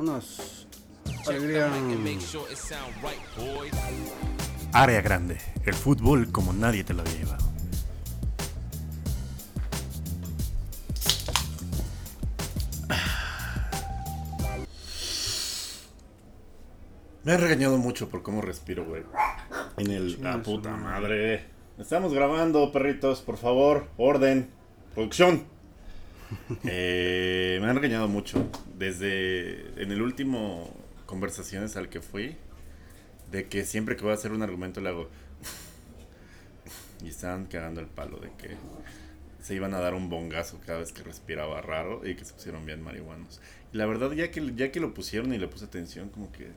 Unos. Área grande. El fútbol como nadie te lo había llevado. Me han regañado mucho por cómo respiro, güey. En el. La puta madre. Estamos grabando, perritos, por favor. Orden. Producción. Eh, me han regañado mucho. Desde. En el último conversaciones al que fui. De que siempre que voy a hacer un argumento le hago. Y estaban cagando el palo de que se iban a dar un bongazo cada vez que respiraba raro y que se pusieron bien marihuanos. Y la verdad, ya que, ya que lo pusieron y le puse atención, como que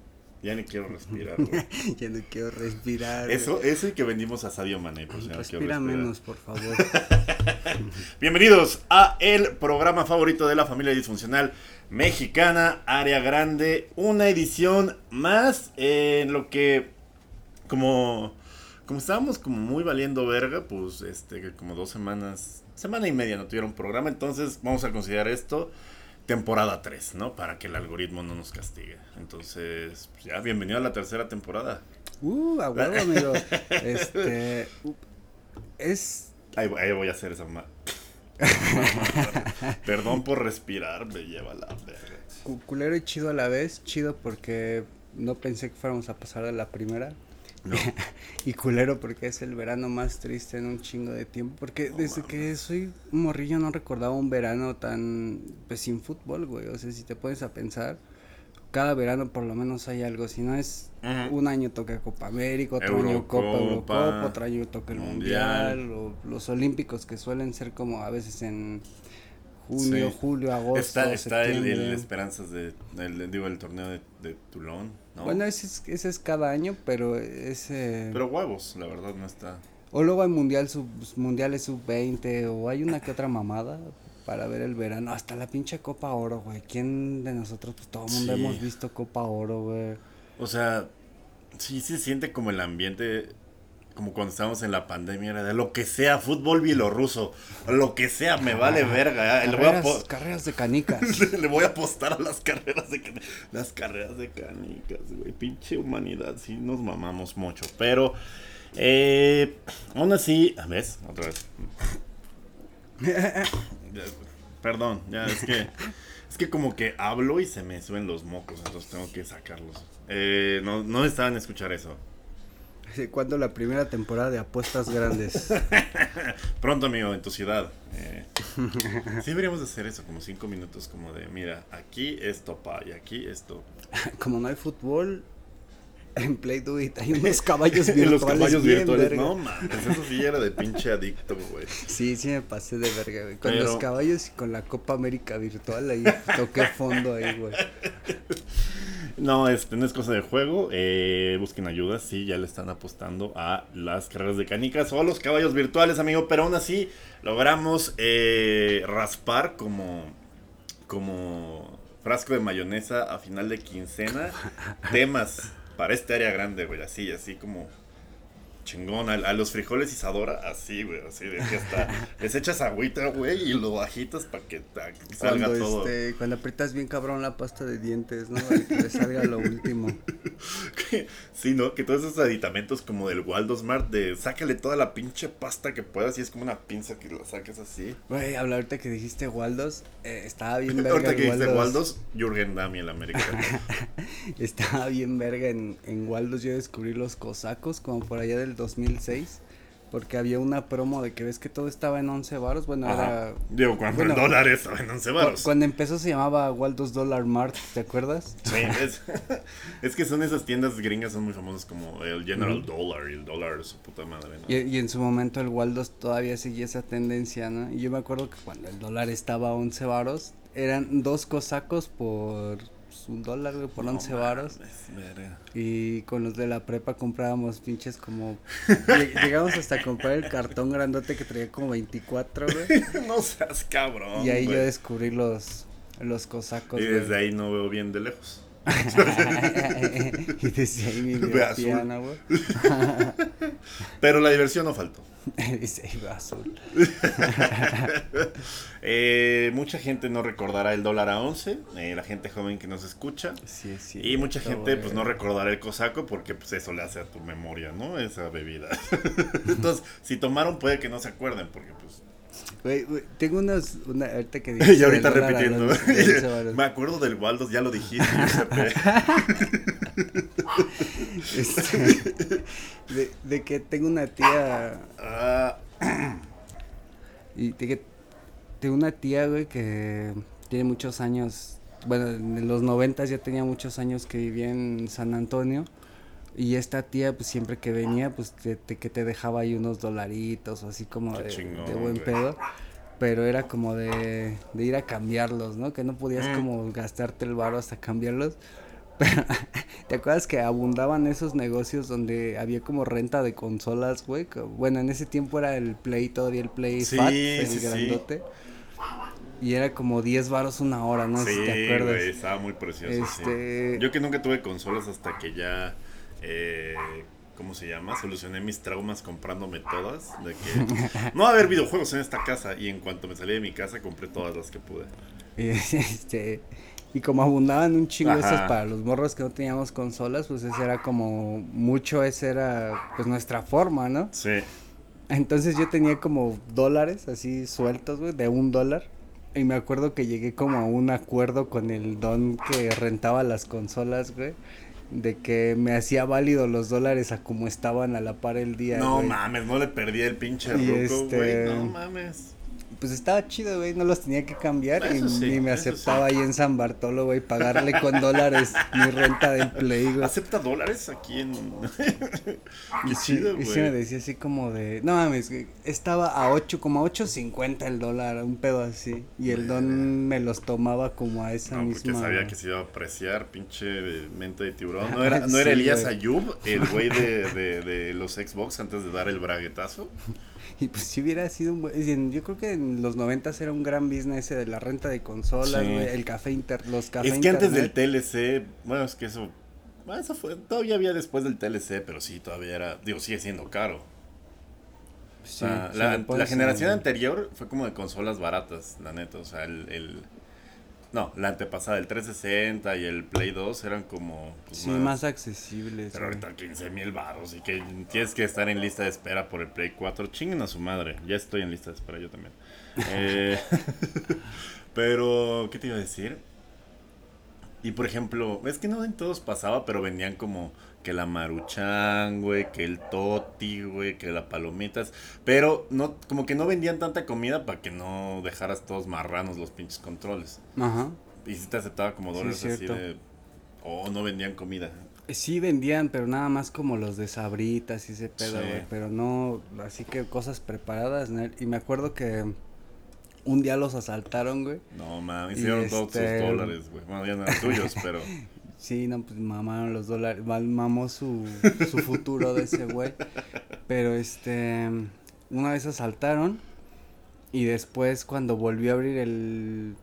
ya ni quiero respirar. güey. ya no quiero respirar. Eso, eso y que vendimos a Sadio Mané. Pues, ya no quiero Respira menos, por favor. Bienvenidos a el programa favorito de la familia disfuncional mexicana, Área Grande. Una edición más en lo que, como, como estábamos como muy valiendo verga, pues este, como dos semanas, semana y media no tuvieron programa. Entonces vamos a considerar esto temporada 3, ¿no? Para que el algoritmo no nos castigue. Entonces, pues ya, bienvenido a la tercera temporada. Uh, a huevo, amigo. Este. Es. Ahí, voy- ahí voy a hacer esa ma- Perdón por respirar, me lleva la verga. cu- culero y chido a la vez. Chido porque no pensé que fuéramos a pasar de la primera. No. Y culero porque es el verano más triste en un chingo de tiempo. Porque desde que soy morrillo no recordaba un verano tan. Pues sin fútbol, güey. O sea, si te pones a pensar. Cada verano por lo menos hay algo. Si no es un año toca Copa América, otro año Copa Eurocopa, Eurocopa, otro año toca el Mundial. Mundial, o los Olímpicos que suelen ser como a veces en junio, Sí. julio, agosto, Está, está el, el. Esperanzas de, el, digo, el torneo de, de Toulon, ¿no? Bueno, ese es, ese es cada año, pero ese... Pero huevos, la verdad no está. O luego hay mundial sub, mundiales sub-20, o hay una que otra mamada para ver el verano. Hasta la pinche Copa Oro, güey. ¿Quién de nosotros, pues todo el mundo Sí. hemos visto Copa Oro, güey? O sea, sí se siente como el ambiente, como cuando estábamos en la pandemia, era de lo que sea, fútbol bielorruso, lo que sea, me vale verga. ¿eh? Le voy, a Carreras, de canicas. le voy a apostar a las carreras de can- las carreras de canicas, güey. Pinche humanidad, sí nos mamamos mucho. Pero, eh, aún así, ¿ves? Otra vez. Perdón, ya es que es que como que hablo y se me suben los mocos, entonces tengo que sacarlos. Eh, no, no estaban a escuchar eso. ¿Cuándo la primera temporada de apuestas grandes? Pronto, amigo, en tu ciudad. Eh, sí deberíamos de hacer eso, como cinco minutos, como de, mira, aquí esto, pa, y aquí esto. Como no hay fútbol, en Play Do It hay unos caballos virtuales. los caballos bien virtuales, verga. no mames, eso sí era de pinche adicto, güey. Sí, sí me pasé de verga, güey. Con Pero- los caballos y con la Copa América virtual ahí toqué fondo ahí, güey. No, este no es cosa de juego. Eh, busquen ayuda, sí, ya le están apostando a las carreras de canicas o a los caballos virtuales, amigo. Pero aún así logramos eh, raspar como, como frasco de mayonesa a final de quincena temas para este área grande, güey. Así, así como chingón. A, a los frijoles Isadora, así, güey. Así de que hasta les echas agüita, güey, y lo agitas para que ta- salga Cuando, todo. este, cuando aprietas bien cabrón la pasta de dientes, ¿no? Para que le salga lo último. Que- Sí, ¿no? Que todos esos aditamentos como del Waldo Smart, de sácale toda la pinche pasta que puedas y es como una pinza que la saques así. Güey, habla ahorita que dijiste Waldos, eh, estaba bien verga Ahorita que dice Waldos. Waldos, Jürgen Dami el americano. Estaba bien verga en, en Waldos. Yo descubrí los cosacos como por allá del 2006. Porque había una promo de que ves que todo estaba en 11 baros. Bueno, Ajá. era. Digo, cuando Bueno, el dólar estaba en 11 cu- varos. Cuando empezó se llamaba Waldos Dollar Mart, ¿te acuerdas? Sí, es, es que son esas tiendas gringas, son muy famosas como el General Dollar y el dólar, su puta madre, ¿no? Y, y en su momento el Waldos todavía seguía esa tendencia, ¿no? Y yo me acuerdo que cuando el dólar estaba a 11 varos, eran dos cosacos por pues, un dólar, güey, por No 11 varos. Y con los de la prepa comprábamos pinches como... lleg- Llegamos hasta a comprar el cartón grandote que traía como 24, güey. no seas cabrón. Y ahí yo descubrí los, los cosacos, Y desde ahí no veo bien de lejos. y desde ahí mi azul. piano, güey. Pero la diversión no faltó. Dice ahí va azul. Eh, mucha gente no recordará el dólar a 11, eh, la gente joven que nos escucha. Sí, sí. Y mucha gente pues no recordará el cosaco porque pues eso le hace a tu memoria, ¿no? Esa bebida. Entonces, si tomaron puede que no se acuerden porque pues... Tengo unas, una, ahorita que y ahorita repitiendo. los-. Me acuerdo del Waldos, ya lo dijiste. Este, de, de que tengo una tía Ah, y de que tengo una tía, güey, que tiene muchos años, bueno, en los noventas ya tenía muchos años que vivía en San Antonio y esta tía, pues siempre que venía, pues te, te- que te dejaba ahí unos dolaritos o así como de, chingón, de buen pedo. Pero era como de, de ir a cambiarlos, ¿no? Que no podías Mm. como gastarte el varo hasta cambiarlos. Pero, ¿te acuerdas que abundaban esos negocios donde había como renta de consolas, güey? Bueno, en ese tiempo era el Play, todavía el Play Sí, Fat, el sí, sí. Y era como 10 varos una hora, no sí, si te acuerdas. estaba muy precioso. sí. Este- Yo que nunca tuve consolas hasta que ya... eh, ¿Cómo se llama? Solucioné mis traumas comprándome todas. De que no va a haber videojuegos en esta casa. Y en cuanto me salí de mi casa, compré todas las que pude. Y, este, y como abundaban un chingo esos para los morros que no teníamos consolas, pues ese era como mucho, esa era pues nuestra forma, ¿no? Sí. Entonces yo tenía como dólares así sueltos, güey, de un dólar. Y me acuerdo que llegué como a un acuerdo con el don que rentaba las consolas, güey. De que me hacía válido los dólares a como estaban a la par el día. No güey. mames, no le perdí el pinche ruco, güey. este- No mames. Pues estaba chido, güey, no los tenía que cambiar y, sí, y me aceptaba ahí en San Bartolo, güey, pagarle con dólares mi renta del Play, güey. ¿Acepta dólares aquí en.? Qué chido, y sí me güey. decía así como de, no mames, güey, estaba a 8, como a 8.50 el dólar, un pedo así. Y el don me los tomaba como a esa No, porque misma. sabía que se iba a apreciar, pinche mente de tiburón. ¿No era, no era Sí, Elías güey. Ayub, el güey de, de, de los Xbox antes de dar el braguetazo? Y pues si hubiera sido un buen, yo creo que en los 90 era un gran business ese de la renta de consolas, Sí. el café inter, los cafés es que antes del TLC, bueno, es que eso. eso fue, todavía había después del TLC, pero sí, todavía era. Digo, sigue siendo caro. O sea, la, la generación anterior fue como de consolas baratas, la neta. O sea, el. el- no, la antepasada, el 360 y el Play 2 eran como. pues, Sí, más accesibles. Pero güey. ahorita 15 mil baros y que tienes que estar en lista de espera por el Play 4. Chinguen a su madre. Ya estoy en lista de espera yo también. Eh, pero, ¿qué te iba a decir? Y por ejemplo, es que no en todos pasaba, pero vendían como que la maruchan, güey, que el toti, güey, que las palomitas. Pero no, como que no vendían tanta comida para que no dejaras todos marranos los pinches controles. Ajá. Y si te aceptaba como Sí, dólares así de. O no vendían comida. Sí vendían, pero nada más como los de sabritas y ese pedo, Sí. güey. Pero no, así que cosas preparadas. ¿no? Y me acuerdo que un día los asaltaron, güey. No mames, hicieron todos sus este- dólares, güey. Bueno, ya no eran tuyos, pero. Sí, no, pues mamaron los dólares, mamó su, su futuro de ese güey. Pero este, una vez asaltaron y después cuando volvió a abrir el,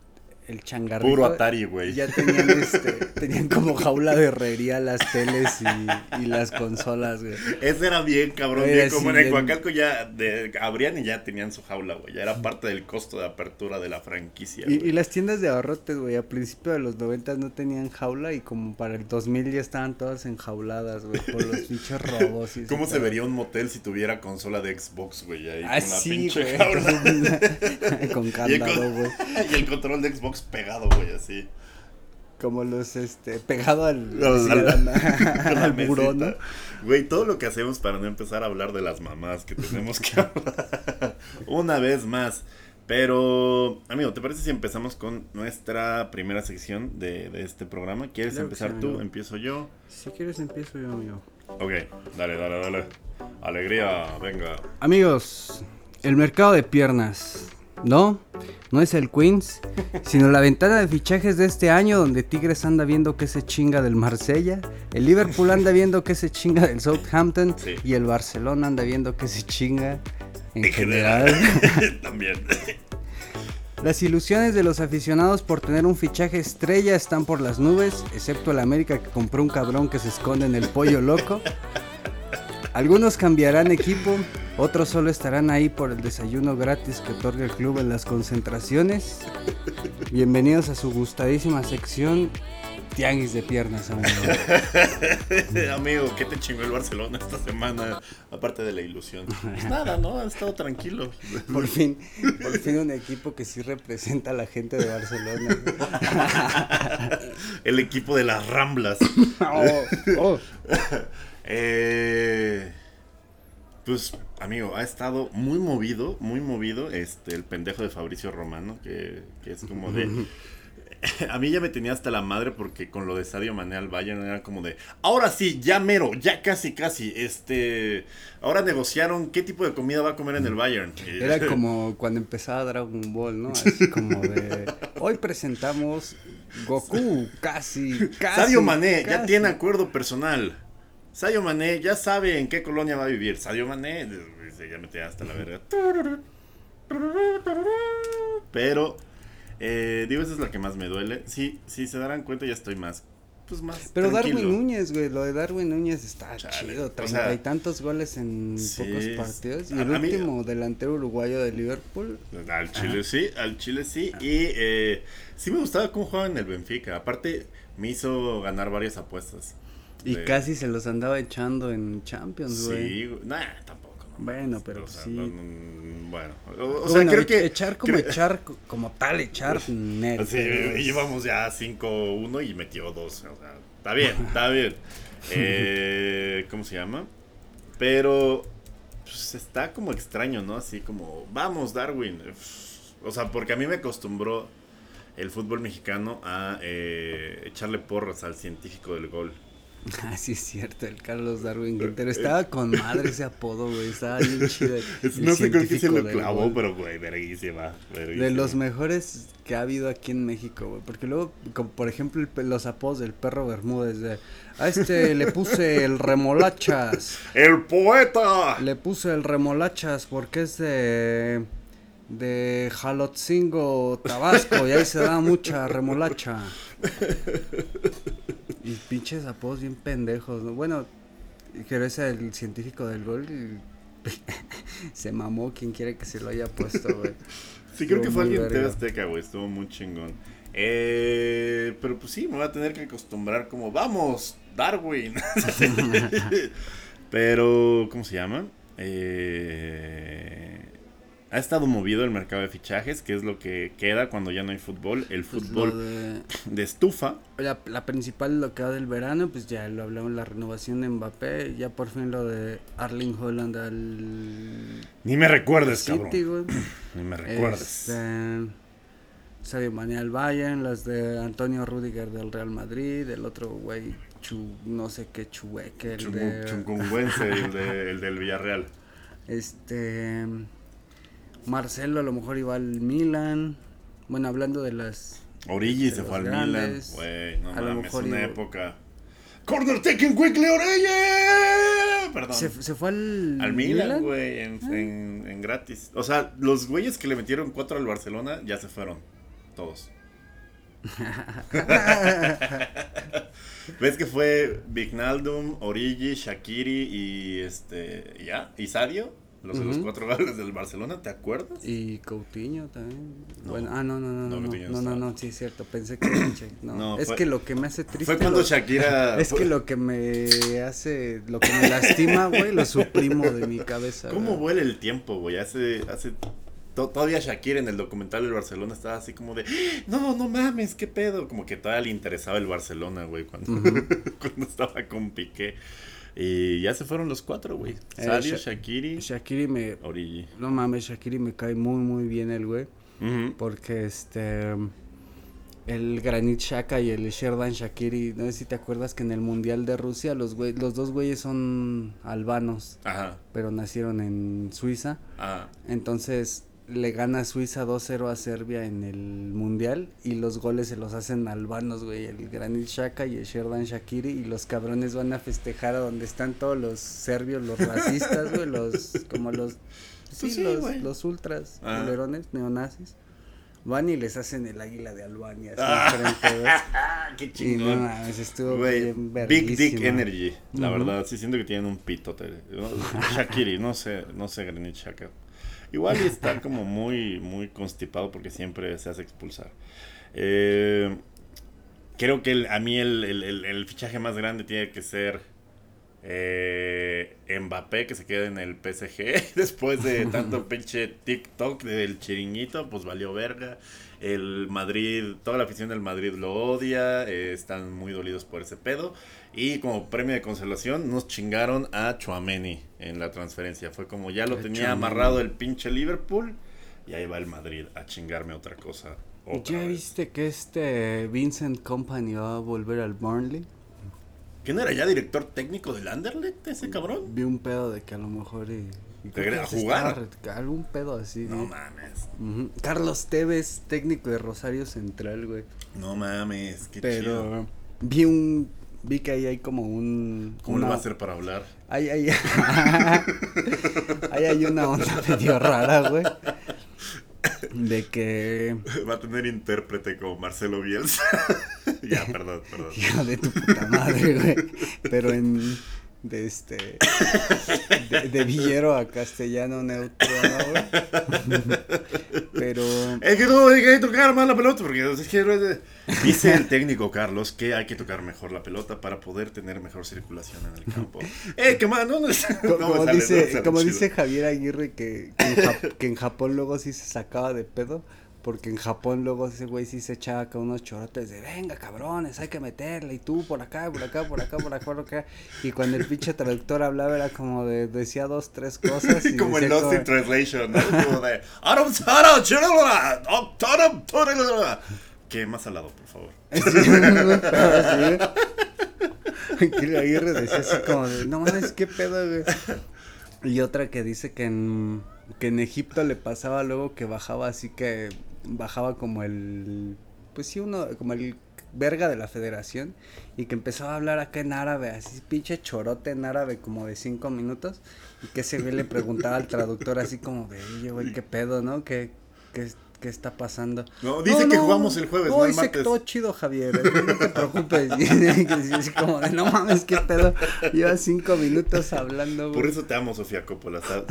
el changarrito. Puro Atari, güey. Ya tenían este, tenían como jaula de herrería las teles y, y las consolas, güey. Ese era bien, cabrón. Era bien, como en bien. Coacalco ya de, abrían y ya tenían su jaula, güey. Ya era parte del costo de apertura de la franquicia. Y, las tiendas de abarrotes, güey, a principios de los 90 no tenían jaula y como para el 2000 ya estaban todas enjauladas, güey, por los pinches robos. Y ¿Cómo se vería un motel si tuviera consola de Xbox, güey? Ahí Ah, con la pinche güey. jaula. Con el, candado, güey. y el control de Xbox pegado, güey, así. Como los, este, pegado al, sí, al- al-. Güey, todo lo que hacemos para no empezar a hablar de las mamás que tenemos que hablar. Una vez más. Pero, amigo, ¿te parece si empezamos con nuestra primera sección de, de este programa? ¿Quieres empezar tú? ¿Empiezo yo? Si quieres empiezo yo, amigo. Ok, dale, dale, dale. Alegría, venga. Amigos, el mercado de piernas. No, no es el Queens, sino la ventana de fichajes de este año donde Tigres anda viendo que se chinga del Marsella, el Liverpool anda viendo que se chinga del Southampton Sí. y el Barcelona anda viendo que se chinga en general. También. Las ilusiones de los aficionados por tener un fichaje estrella están por las nubes, excepto el América que compró un cabrón que se esconde en el pollo loco. Algunos cambiarán equipo, otros solo estarán ahí por el desayuno gratis que otorga el club en las concentraciones. Bienvenidos a su gustadísima sección Tianguis de piernas, amigo. amigo, ¿qué te chingó el Barcelona esta semana? Aparte de la ilusión. Pues nada, ¿no? Ha estado tranquilo. Por fin, por fin un equipo que sí representa a la gente de Barcelona. el equipo de las Ramblas. Oh, oh. Eh, pues, amigo, ha estado muy movido, muy movido este el pendejo de Fabricio Romano, que, que es como de... a mí ya me tenía hasta la madre porque con lo de Sadio Mané al Bayern era como de, ahora sí, ya mero, ya casi, casi, este, ahora negociaron qué tipo de comida va a comer en el Bayern. Era como cuando empezaba Dragon Ball, ¿no? Así como de, hoy presentamos Goku, casi, casi. Sadio Mané ya tiene acuerdo personal. Sadio Mané ya sabe en qué colonia va a vivir. Sadio Mané, ya me tenía hasta la verga. Pero eh, digo, esa es la que más me duele. Sí, si se darán cuenta, ya estoy más. Pues más. Pero Darwin Núñez, güey, lo de Darwin Núñez está chido. Treinta y tantos goles en pocos partidos. Y el último delantero uruguayo de Liverpool. Al Chile sí, al Chile sí. Y eh, sí me gustaba cómo jugaba en el Benfica. Aparte, me hizo ganar varias apuestas. Y casi se los andaba echando en Champions, güey. Sí, nah, tampoco. Bueno, pero sí. bueno, o, sea, creo que. Echar como echar, como tal, echar. net, sí, llevamos ya 5-1 y metió 2. O sea, está bien, está bien. Eh, ¿Cómo se llama? Pero. Pues está como extraño, ¿no? Así como, vamos, Darwin. O sea, porque a mí me acostumbró el fútbol mexicano a eh, echarle porras al científico del gol. Ah, sí, es cierto, el Carlos Darwin Quintero. Estaba con madre ese apodo, güey. Estaba bien chido. no sé con qué se lo clavó, pero, güey, verguísima, De los mejores que ha habido aquí en México, güey. Porque luego, como por ejemplo, los apodos del perro Bermúdez. De, a este le puse el remolachas. ¡El poeta! Le puse el remolachas porque es de. De Jalotzingo, Tabasco, y ahí se da mucha remolacha. Y pinches apodos bien pendejos, ¿no? Bueno, pero ese el científico del gol se mamó quien quiere que se lo haya puesto, güey. sí, creo que fue alguien de Azteca, güey, estuvo muy chingón. Eh, pero pues sí, me voy a tener que acostumbrar como, vamos, Darwin. pero, ¿cómo se llama? Eh, ha estado movido el mercado de fichajes, que es lo que queda cuando ya no hay fútbol. El pues fútbol de, estufa. La, la, principal, lo que va del verano, pues ya lo hablamos, la renovación de Mbappé. Ya por fin lo de Arling Holland al. Ni me recuerdes, cabrón. Ni me recuerdes. Este, Sadio Mané al Bayern, las de Antonio Rudiger del Real Madrid, el otro güey, no sé qué, Chueque, el de... el, de, el del Villarreal. Este Marcelo a lo mejor iba al Milan. Bueno, hablando de las. Origi se fue al Milan. Güey, no a mames, lo mejor una época. Corner taking quickly, Origi. Perdón. ¿Se, ¿Se, fue al. Al Milan, güey, en, ah. en, en, gratis. O sea, los güeyes que le metieron cuatro al Barcelona ya se fueron. Todos. ¿Ves que fue Vignaldum, Origi, Shakiri y este. ya? ¿Y Sadio? Los de los cuatro goles del Barcelona, ¿te acuerdas? Y Coutinho también. bueno, ah, no, no, no, no, no, no, no, sí es cierto, pensé que no, es que lo que me hace triste Fue cuando Shakira Es que lo que me hace lo que me lastima, güey, lo suprimo de mi cabeza. ¿Cómo vuela el tiempo, güey? Hace hace todavía Shakira en el documental del Barcelona estaba así como de, no, no mames, qué pedo, como que todavía le interesaba el Barcelona, güey, cuando, cuando estaba con Piqué. Y ya se fueron los cuatro, güey. Eh, Sadio, Shakiri. Shakiri me. Origi. No mames, Shakiri me cae muy, muy bien el güey. Porque este. El Granit Shaka y el Sherdan Shakiri, no sé si te acuerdas que en el Mundial de Rusia los güey, los dos güeyes son albanos, Ajá. pero nacieron en Suiza. Ajá. Entonces, le gana Suiza 2-0 a Serbia en el Mundial y los goles se los hacen albanos, güey, el Granit Xhaka y el Sherdan Shakiri y los cabrones van a festejar a donde están todos los serbios, los racistas, güey, los como los pues sí, los, los, ultras, ah. neonazis. Van y les hacen el águila de Albania. Así Ah, enfrente, güey. Qué Y no chingón. mames, estuvo Güey, bien Big Dick. Energy, la verdad, sí siento que tienen un pitote. Shakiri, no sé, no sé Granit Xhaka. Igual y está como muy, muy constipado porque siempre se hace expulsar. Eh, creo que el- a mí el, el- el- fichaje más grande tiene que ser eh, Mbappé, que se queda en el PSG. Después de tanto pinche TikTok del chiringuito, pues valió verga. El Madrid, toda la afición del Madrid lo odia, eh, están muy dolidos por ese pedo. Y como premio de consolación, nos chingaron a Chuameni en la transferencia. Fue como ya lo A tenía amarrado el pinche Liverpool. Y ahí va el Madrid a chingarme otra cosa. otra ¿Ya vez. viste que este Vincent Company va a volver al Burnley? ¿Quién era ya director técnico del Anderlecht ese cabrón? Vi un pedo de que a lo mejor y, y creo quería que se jugar? Algún pedo así. No ¿no? mames. Carlos Tevez, técnico de Rosario Central, güey. No mames, qué Pero chido. vi un vi que ahí hay como un ¿Cómo una- le va a hacer para hablar? Ahí hay ahí hay una onda medio rara, güey. De que Va a tener intérprete como Marcelo Bielsa. ya, perdón, perdón. Hijo de tu puta madre, güey. Pero en. De este. De, de villero a castellano neutro. Pero. Es que no hay que tocar más la pelota porque es que dice el técnico Carlos que hay que tocar mejor la pelota para poder tener mejor circulación en el campo. Eh, qué más, no, no, como sale, dice, como dice Javier Aguirre que, que, en Jap- que en Japón luego sí se sacaba de pedo. Porque en Japón luego ese güey sí se echaba acá unos chorotes de venga cabrones, hay que meterle, y tú por acá, por acá, por acá, por acá, por acá. Y cuando el pinche traductor hablaba era como de, decía dos, tres cosas. Y como el Lost in Translation, ¿no? Como de. Que más al lado, por favor. que Aguirre decía así como de, no mames, qué pedo, güey. Y otra que dice que en, que en Egipto le pasaba luego que bajaba así que bajaba como el, pues sí, uno, como el verga de la federación y que empezaba a hablar acá en árabe, así pinche chorote en árabe como de cinco minutos y que ese güey le preguntaba al traductor así como de, oye, güey, qué pedo, ¿no? ¿Qué, qué, qué está pasando? No, dice que jugamos el jueves, no el martes. todo chido, Javier, eh, no te preocupes. Y así como de, no mames, qué pedo. Lleva cinco minutos hablando, güey. Por eso te amo, Sofía Coppola. sa-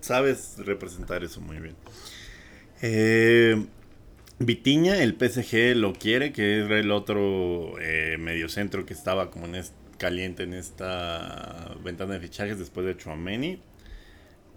Sabes representar eso muy bien. Eh, Vitiña, el PSG lo quiere, que era el otro eh, mediocentro que estaba como en es- caliente en esta ventana de fichajes después de Chouameni.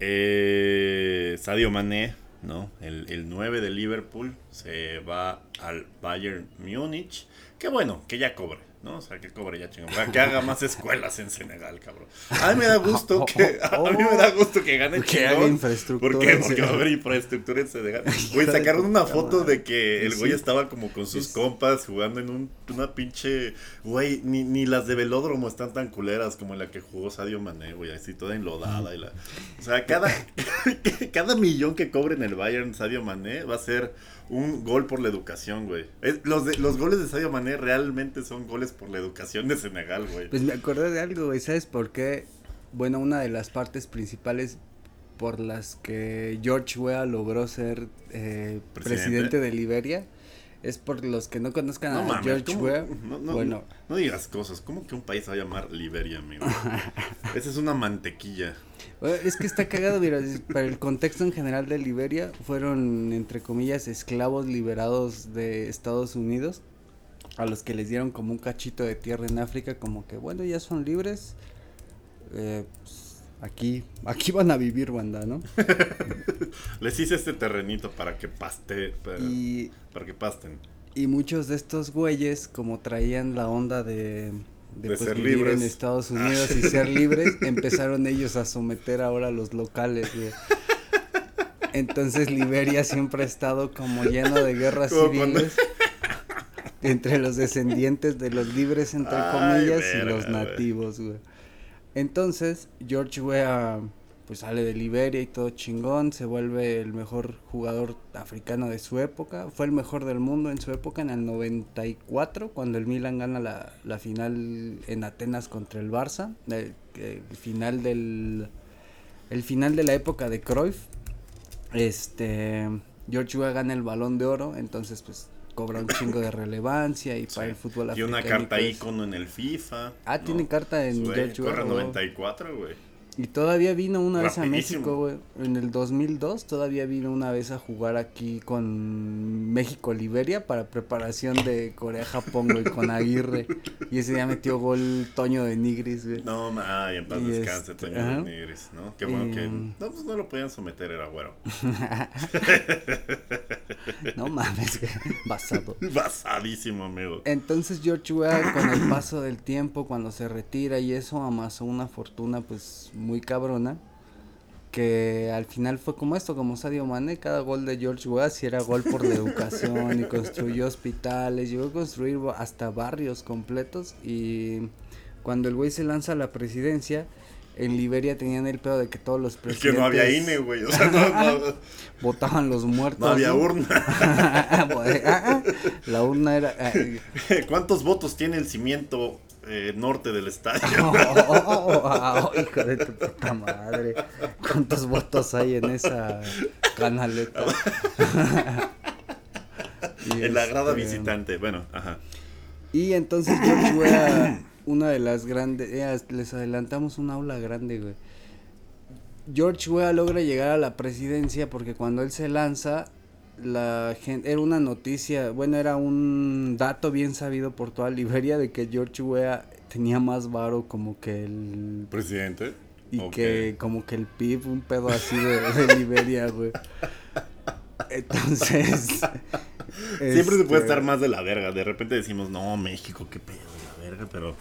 Eh, Sadio Mané, ¿no? El, el 9 de Liverpool se va al Bayern Múnich. Que bueno, que ya cobre, ¿no? O sea, que cobre ya chingón. Para que haga más escuelas en Senegal, cabrón. A mí me da gusto que, a mí me da gusto que gane Que haga infraestructura ¿Por qué? Porque va a haber infraestructura en Senegal. Güey, sacaron una foto de que el güey Sí. estaba como con sus Sí. compas jugando en un, una pinche. Güey, ni, ni las de velódromo están tan culeras como la que jugó Sadio Mané, güey, así toda enlodada. Y la, o sea, cada, cada millón que cobre en el Bayern Sadio Mané va a ser un gol por la educación, güey. Los, de- los goles de Sadio Mané realmente son goles por la educación de Senegal, güey. Pues me acordé de algo, güey. ¿Sabes por qué? Bueno, una de las partes principales por las que George Weah logró ser eh, ¿Presidente? presidente de Liberia es por los que no conozcan No a George. Weah. No, no, bueno, no digas cosas. ¿Cómo que un país se va a llamar Liberia, amigo? Esa es una mantequilla. Bueno, Es que está cagado, mira, para el contexto en general de Liberia, fueron, entre comillas, esclavos liberados de Estados Unidos, a los que les dieron como un cachito de tierra en África, como que, bueno, ya son libres, eh, pues, aquí, aquí van a vivir, banda, ¿no? Les hice este terrenito para que paste. Para, Y, para que pasten. y muchos de estos güeyes, como traían la onda de... De, De pues, ser vivir libres. en Estados Unidos y ser libres, empezaron ellos a someter ahora a los locales, güey. Entonces Liberia siempre ha estado como lleno de guerras cuando- civiles entre los descendientes de los libres entre Ay, comillas y los güey. nativos, güey. Entonces George Weah pues sale de Liberia y todo chingón, se vuelve el mejor jugador africano de su época, fue el mejor del mundo en su época en el 94 cuando el Milan gana la, la final en Atenas contra el Barça, el, el final del el final de la época de Cruyff. Este George Weah gana el balón de oro, entonces pues cobra un chingo de relevancia y para el fútbol Y una africano, carta ícono en el FIFA. Ah, tiene carta en George corre Weah, güey. 94, güey. Y todavía vino una vez a. México, güey. En el 2002 todavía vino una vez a jugar aquí con México-Liberia para preparación de Corea-Japón, güey, con Aguirre. Y ese día metió gol Toño de Nigris, güey. No, ma- ay, en paz Y descanse, este, Toño ajá. Nigris, ¿no? Qué bueno que... Em. No, pues no lo podían someter, era güero. No mames, güey. Basado. Basadísimo, amigo. Entonces George Weah con el paso del tiempo, cuando se retira y eso, amasó una fortuna pues muy cabrona. Que al final fue como esto, como Sadio Mane, cada gol de George Weah si era gol por la educación y construyó hospitales, llegó a construir hasta barrios completos y cuando el güey se lanza a la presidencia, en Liberia tenían el pedo de que todos los Es presidentes que no había INE, güey. O sea, no, no, votaban los muertos. no había ¿no? urna. la urna era... ah, ¿Cuántos votos tiene el cimiento eh, norte del estadio? Oh, hijo de tu puta madre. ¿Cuántos votos hay en esa canaleta? En la grada este, visitante. Bueno, ajá. Y entonces George Weah, una de las grandes, eh, les adelantamos una aula grande, güey. George Weah logra llegar a la presidencia porque cuando él se lanza, la gente, era una noticia, bueno, era un dato bien sabido por toda Liberia de que George Weah tenía más varo como que el Presidente. y que como que el PIB, un pedo así de, de Liberia, güey. Entonces... Siempre se puede este, estar más de la verga. De repente decimos, no, México, qué pedo de la verga, pero.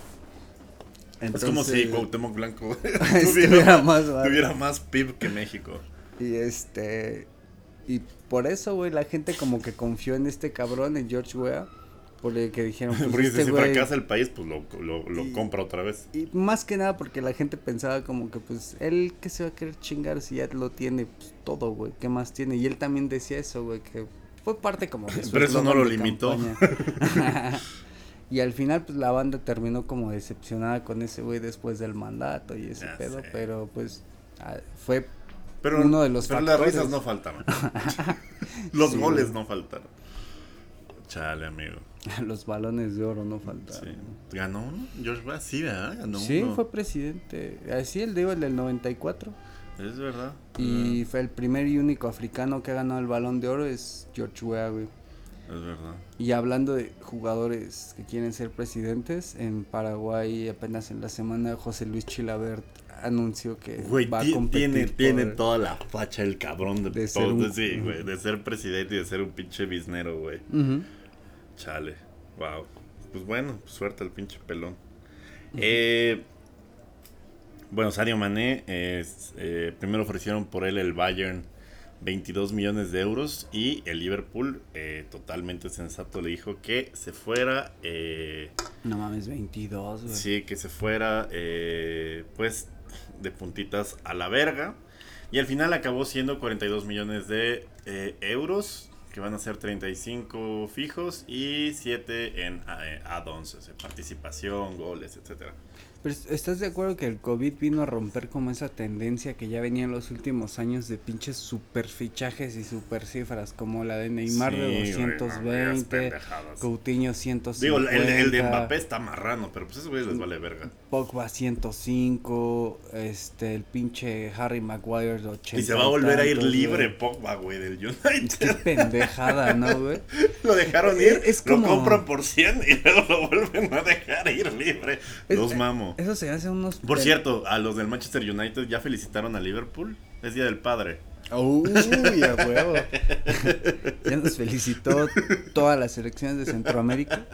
es como si Cuauhtémoc Blanco tuviera, más varo. tuviera más PIB que México. Y este. Y por eso, güey, la gente como que confió en este cabrón, en George Weah. Porque que dijeron, pues Porque este si fracasa el país, pues lo, lo, lo Y- compra otra vez. Y más que nada porque la gente pensaba como que, pues, él que se va a querer chingar si ya lo tiene pues, todo, güey. ¿Qué más tiene? Y él también decía eso, güey, que fue parte como de su Pero eso no lo limitó. y al final, pues, la banda terminó como decepcionada con ese güey después del mandato y ese Ya pedo. sé. Pero, pues, fue Pero, uno de los pero las risas no faltaron. Los Sí, goles güey. no faltaron. Chale, amigo. los balones de oro no faltaron. Sí. ¿Ganó uno? George Weah, sí, ¿verdad? Ganó Sí, uno. fue presidente. Así el digo, el del 94. Es verdad. Y fue el primer y único africano que ha ganado el balón de oro es George Weah, güey. Es verdad. Y hablando de jugadores que quieren ser presidentes, en Paraguay apenas en la semana José Luis Chilabert anunció que Güey, va a ti- competir tiene, tiene toda la facha el cabrón de, De ser todo. un- sí, güey, de ser presidente y de ser un pinche biznero, güey. Chale. Wow. Pues bueno, suerte al pinche pelón. Eh, bueno, Sadio Mané, eh, primero ofrecieron por él el Bayern 22 millones de euros y el Liverpool, eh, totalmente sensato, le dijo que se fuera, eh, No mames, 22, güey. sí, que se fuera, eh, pues, de puntitas a la verga. Y al final acabó siendo 42 millones de eh, euros, que van a ser 35 fijos y 7 en eh, add-ons, participación, goles, etcétera. Pero ¿estás de acuerdo que el COVID vino a romper como esa tendencia que ya venía en los últimos años de pinches super fichajes y super cifras como la de Neymar Sí, de güey, no, esas 220, pendejadas. Coutinho 150, Digo, el, el de Mbappé está marrano, pero pues eso güey les vale verga. Pogba 105, este, el pinche Harry Maguire de 80 Y se va a volver a ir libre güey. Pogba, güey, del Qué United. pendejada, ¿no, güey? Lo dejaron ir, Es lo como- compran por 100 y luego lo vuelven a dejar ir libre. Es- Los mamo. Eso se hace unos... Por cierto, a los del Manchester United ya felicitaron a Liverpool. Es Día del Padre. Uy, a huevo. ya nos felicitó todas las selecciones de Centroamérica.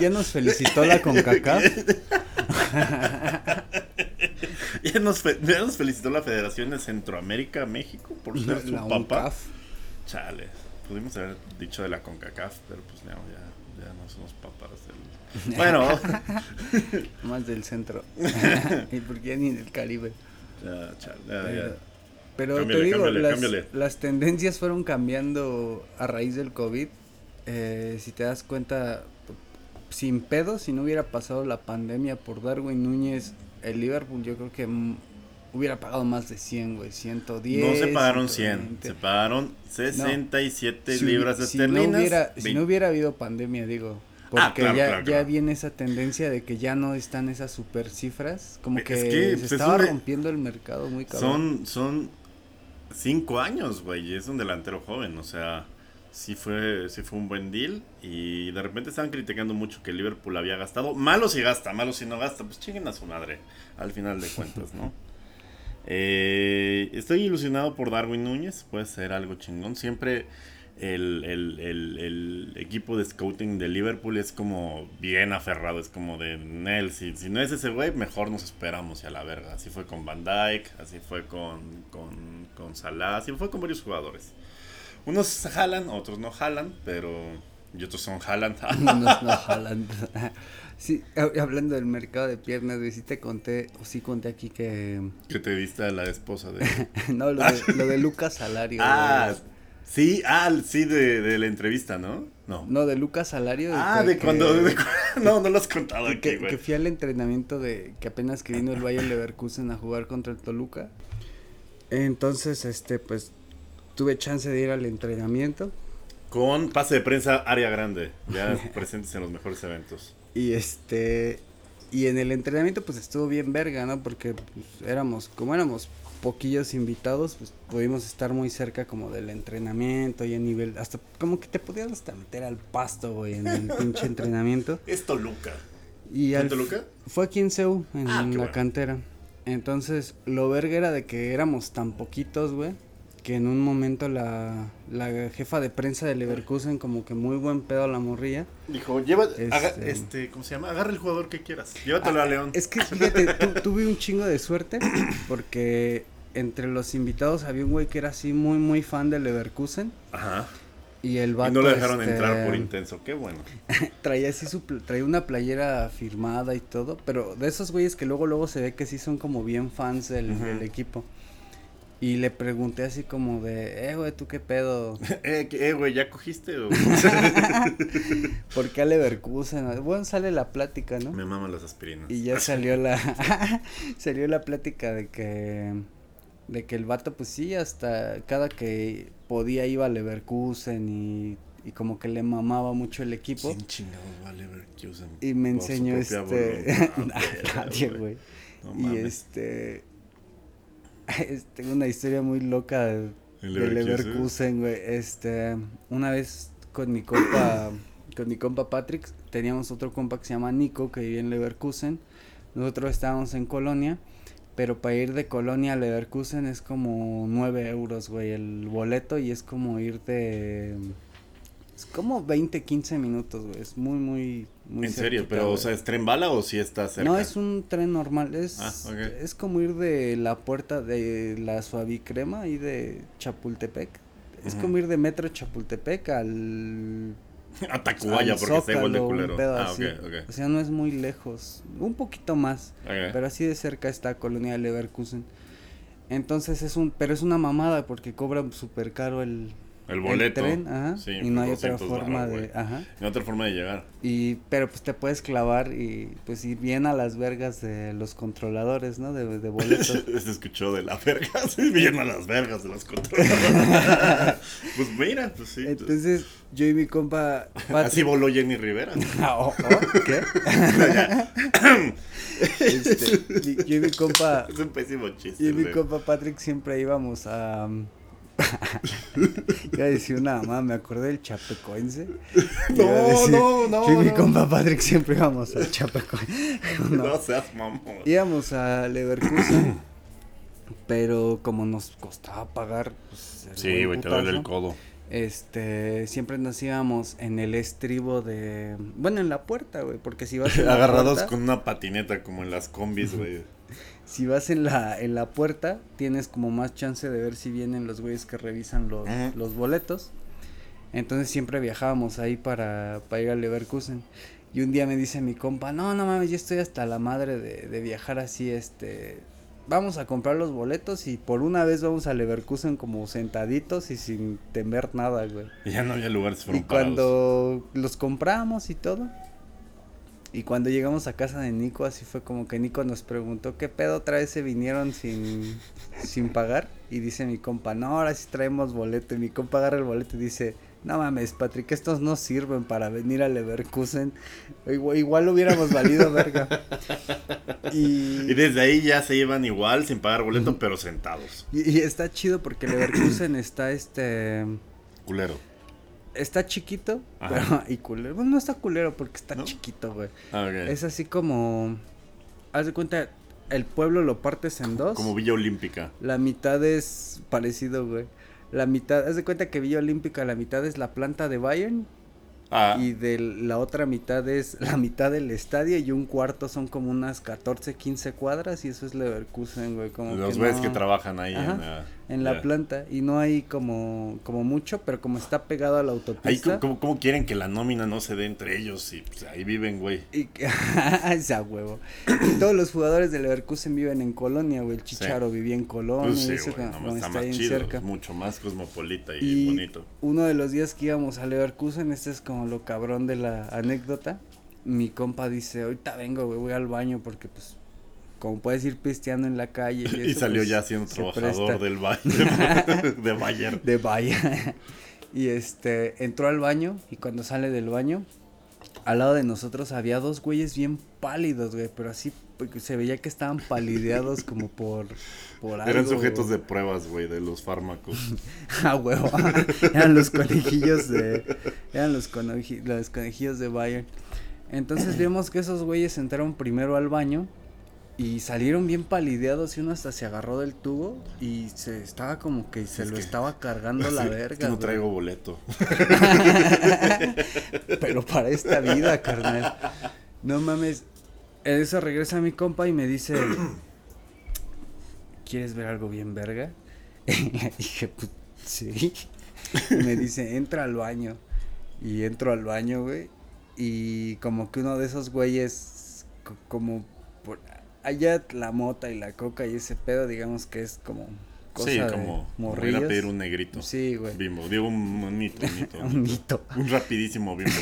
Ya, nos felicitó la CONCACAF. Ya nos, fe- ya nos felicitó la Federación de Centroamérica, México, por ser su La papá. UNCAF. Chale, pudimos haber dicho de la CONCACAF, pero pues no, ya, ya no somos papás. Bueno, Más del centro. ¿Y por qué ni del Caribe? ya, chale, ya, Pero, ya. pero Cámbiale, te digo, cámbiale, las, cámbiale. las tendencias fueron cambiando a raíz del COVID. Eh, si te das cuenta, sin pedo, si no hubiera pasado la pandemia por Darwin Núñez, el Liverpool yo creo que hubiera pagado más de 100, güey, 110. No se pagaron 100, 120. se pagaron 67 Si- libras si esterlinas. No hubiera, si 20. no hubiera habido pandemia, digo. Ah, Porque claro, ya, claro, ya claro. viene esa tendencia de que ya no están esas super cifras. Como Es que, que, se pues, es estaba rompiendo el mercado muy cabrón. Son, son cinco años, güey, y es un delantero joven, o sea, sí fue, sí fue un buen deal y de repente estaban criticando mucho que Liverpool había gastado. Malo si gasta, malo si no gasta, pues chinguen a su madre, al final de cuentas, ¿no? Eh, estoy ilusionado por Darwin Núñez, puede ser algo chingón. Siempre el, el- el- el equipo de scouting de Liverpool es como bien aferrado, es como de Nel, si, si no es ese güey, mejor nos esperamos y a la verga. Así fue con Van Dyke, así fue con, con, con Salah, así fue con varios jugadores. Unos jalan, otros no jalan, pero... Y otros son jalan. Unos no jalan. sí, hab- hablando del mercado de piernas, güey, sí te conté, o sí conté aquí que... que te diste a la esposa de... no, lo de, lo de Lucas Salario. ah, güey. Sí, ah, sí, de, de la entrevista, ¿no? No. No, de Lucas Salario. Ah, que- de cuando. de no, no lo has contado que, aquí, que- güey. que fui al entrenamiento de que apenas que vino el Bayern Leverkusen a jugar contra el Toluca. Entonces, este, pues tuve chance de ir al entrenamiento Con pase de prensa, área grande. Ya presentes en los mejores eventos. y este y en el entrenamiento pues estuvo bien verga, ¿no? Porque pues, éramos como éramos poquillos invitados, pues pudimos estar muy cerca como del entrenamiento y a nivel hasta como que te podías hasta meter al pasto, güey, en el pinche entrenamiento. Es Toluca. Y ¿Fue en al- Toluca? Fue aquí en CEU, en Ah, la bueno. cantera. Entonces, lo verga era de que éramos tan poquitos, güey, que en un momento la, la jefa de prensa de Leverkusen, como que muy buen pedo a la morrilla. Dijo, lleva. haga- Este- este, ¿cómo se llama? Agarra el jugador que quieras. Llévatelo a León. Ah, Es que, fíjate, tu- tuve un chingo de suerte, porque entre los invitados había un güey que era así muy, muy fan de Leverkusen. Ajá. Y el Y vato, no lo dejaron este, entrar por intenso. Qué bueno. traía así su traía una playera firmada y todo, pero de esos güeyes que luego luego se ve que sí son como bien fans del, del equipo. Y le pregunté así como de, "Eh, güey, ¿tú qué pedo? eh, ¿qué- eh, güey, ¿ya cogiste? o? ¿Por qué a Leverkusen?" Bueno, sale la plática, ¿no? Me maman las aspirinas. Y ya salió la salió la plática de que de que el vato pues sí hasta cada que podía iba a Leverkusen y y como que le mamaba mucho el equipo. ¿Quién chingados va a Leverkusen? Y me enseñó este. Nadie, güey. No y mames. este. es- Tengo una historia muy loca de, ¿El de Leverkusen? Leverkusen, güey. Este. Una vez con mi compa. con mi compa Patrick. Teníamos otro compa que se llama Nico que vivía en Leverkusen. Nosotros estábamos en Colonia. Pero para ir de Colonia a Leverkusen es como 9 euros, güey, el boleto. Y es como ir de. Es como 20, 15 minutos, güey. Es muy, muy, muy ¿En serio? ¿Pero, o sea, es tren bala o si está cerca? No, es un tren normal. Es, Ah, es como ir de la puerta de la Suavicrema y de Chapultepec. Es como ir de Metro Chapultepec al. A Tacubaya, porque está igual de Zócalo, culero. pedo Ah, así. O sea, no es muy lejos. Un poquito más. Pero así de cerca está Colonia de Leverkusen. Entonces es un. Pero es una mamada porque cobra súper caro el. El boleto. tren, ajá. Sí, y no hay otra 200 forma de. Ajá. No hay otra forma de llegar. Y, pero pues te puedes clavar y pues ir bien a las vergas de los controladores, ¿no? De, de boletos. Se escuchó de la verga. Sí, bien a las vergas de los controles. pues mira, pues sí. Entonces yo y mi compa... Pat- Así voló Jenny Rivera. Ah, oh, oh, ¿Qué? Este, yo y mi compa... Es un pésimo chiste. Yo y mi compa Patrick siempre íbamos a... Iba a decir una mamá, me acordé del Chapecoense. No, Iba a decir, no, no, Yo y mi no. compa Patrick siempre íbamos al Chapecoense. No, No. seas mamón. Íbamos a Leverkusen, pero como nos costaba pagar, pues, el Sí, güey, te duele el codo. Este, siempre nos íbamos en el estribo de, bueno, en la puerta, güey, porque si vas Agarrados puerta- con una patineta como en las combis, güey. Si vas en la, en la puerta, tienes como más chance de ver si vienen los güeyes que revisan los, los boletos. Entonces siempre viajábamos ahí para, para ir a Leverkusen. Y un día me dice mi compa, no, no mames, yo estoy hasta la madre de, de viajar así, este, vamos a comprar los boletos y por una vez vamos a Leverkusen como sentaditos y sin temer nada, güey. Y ya no había lugares Y parados. cuando los compramos y todo, Y cuando llegamos a casa de Nico, así fue como que Nico nos preguntó, ¿qué pedo otra vez se vinieron sin, sin pagar? Y dice mi compa, no, ahora sí traemos boleto. Y mi compa agarra el boleto y dice, no mames, Patrick, estos no sirven para venir a Leverkusen. Igual, igual hubiéramos valido verga. Y... y... desde ahí ya se iban igual, sin pagar boleto, pero sentados. Y, y, está chido porque Leverkusen está este... Culero está chiquito, pero y culero. Bueno, no está culero porque está chiquito, güey. Ah, es así como haz de cuenta el pueblo lo partes en dos. Como Villa Olímpica. La mitad es parecido, güey. La mitad, haz de cuenta que Villa Olímpica la mitad es la planta de Bayern Ah. Y de la otra mitad es la mitad del estadio y un cuarto son como unas 14, 15 cuadras y eso es Leverkusen, güey. Como Los güeyes que trabajan ahí en la, en la planta y no hay como, como mucho, pero como está pegado a la autopista. Ahí, ¿cómo, quieren que la nómina no se dé entre ellos? Y pues, ahí viven, güey. Y esa huevo. y todos los jugadores de Leverkusen viven en Colonia, güey. El Chicharo vivía en Colonia. Pues sí, está, más chido, cerca. mucho más cosmopolita y bonito. Uno de los días que íbamos a Leverkusen, este es como lo cabrón de la anécdota. Mi compa dice, ahorita vengo, voy al baño porque pues como puedes ir pisteando en la calle. Y, salió pues, ya siendo trabajador del Bayern. de Bayern. De Bayern. y este, entró al baño y cuando sale del baño, al lado de nosotros había dos güeyes bien pálidos, güey, pero así se veía que estaban palideados como por, por algo. Eran sujetos de pruebas, güey, de los fármacos. ah, huevo. eran los conejillos de. Eran los, los conejillos de Bayern. Entonces vimos que esos güeyes entraron primero al baño y salieron bien palideados y uno hasta se agarró del tubo y se estaba como que se lo estaba cargando la verga. no traigo boleto. Pero para esta vida, carnal. No mames, eso regresa mi compa y me dice, ¿quieres ver algo bien verga? Y le dije, pues sí. Y me dice, entra al baño. Y entro al baño, güey. Y como que uno de esos güeyes, como allá la mota y la coca y ese pedo, digamos que es como cosa sí, como, ir a pedir un negrito. Sí, güey. Bimbo, digo un, un mito, un mito. un mito. Un rapidísimo bimbo.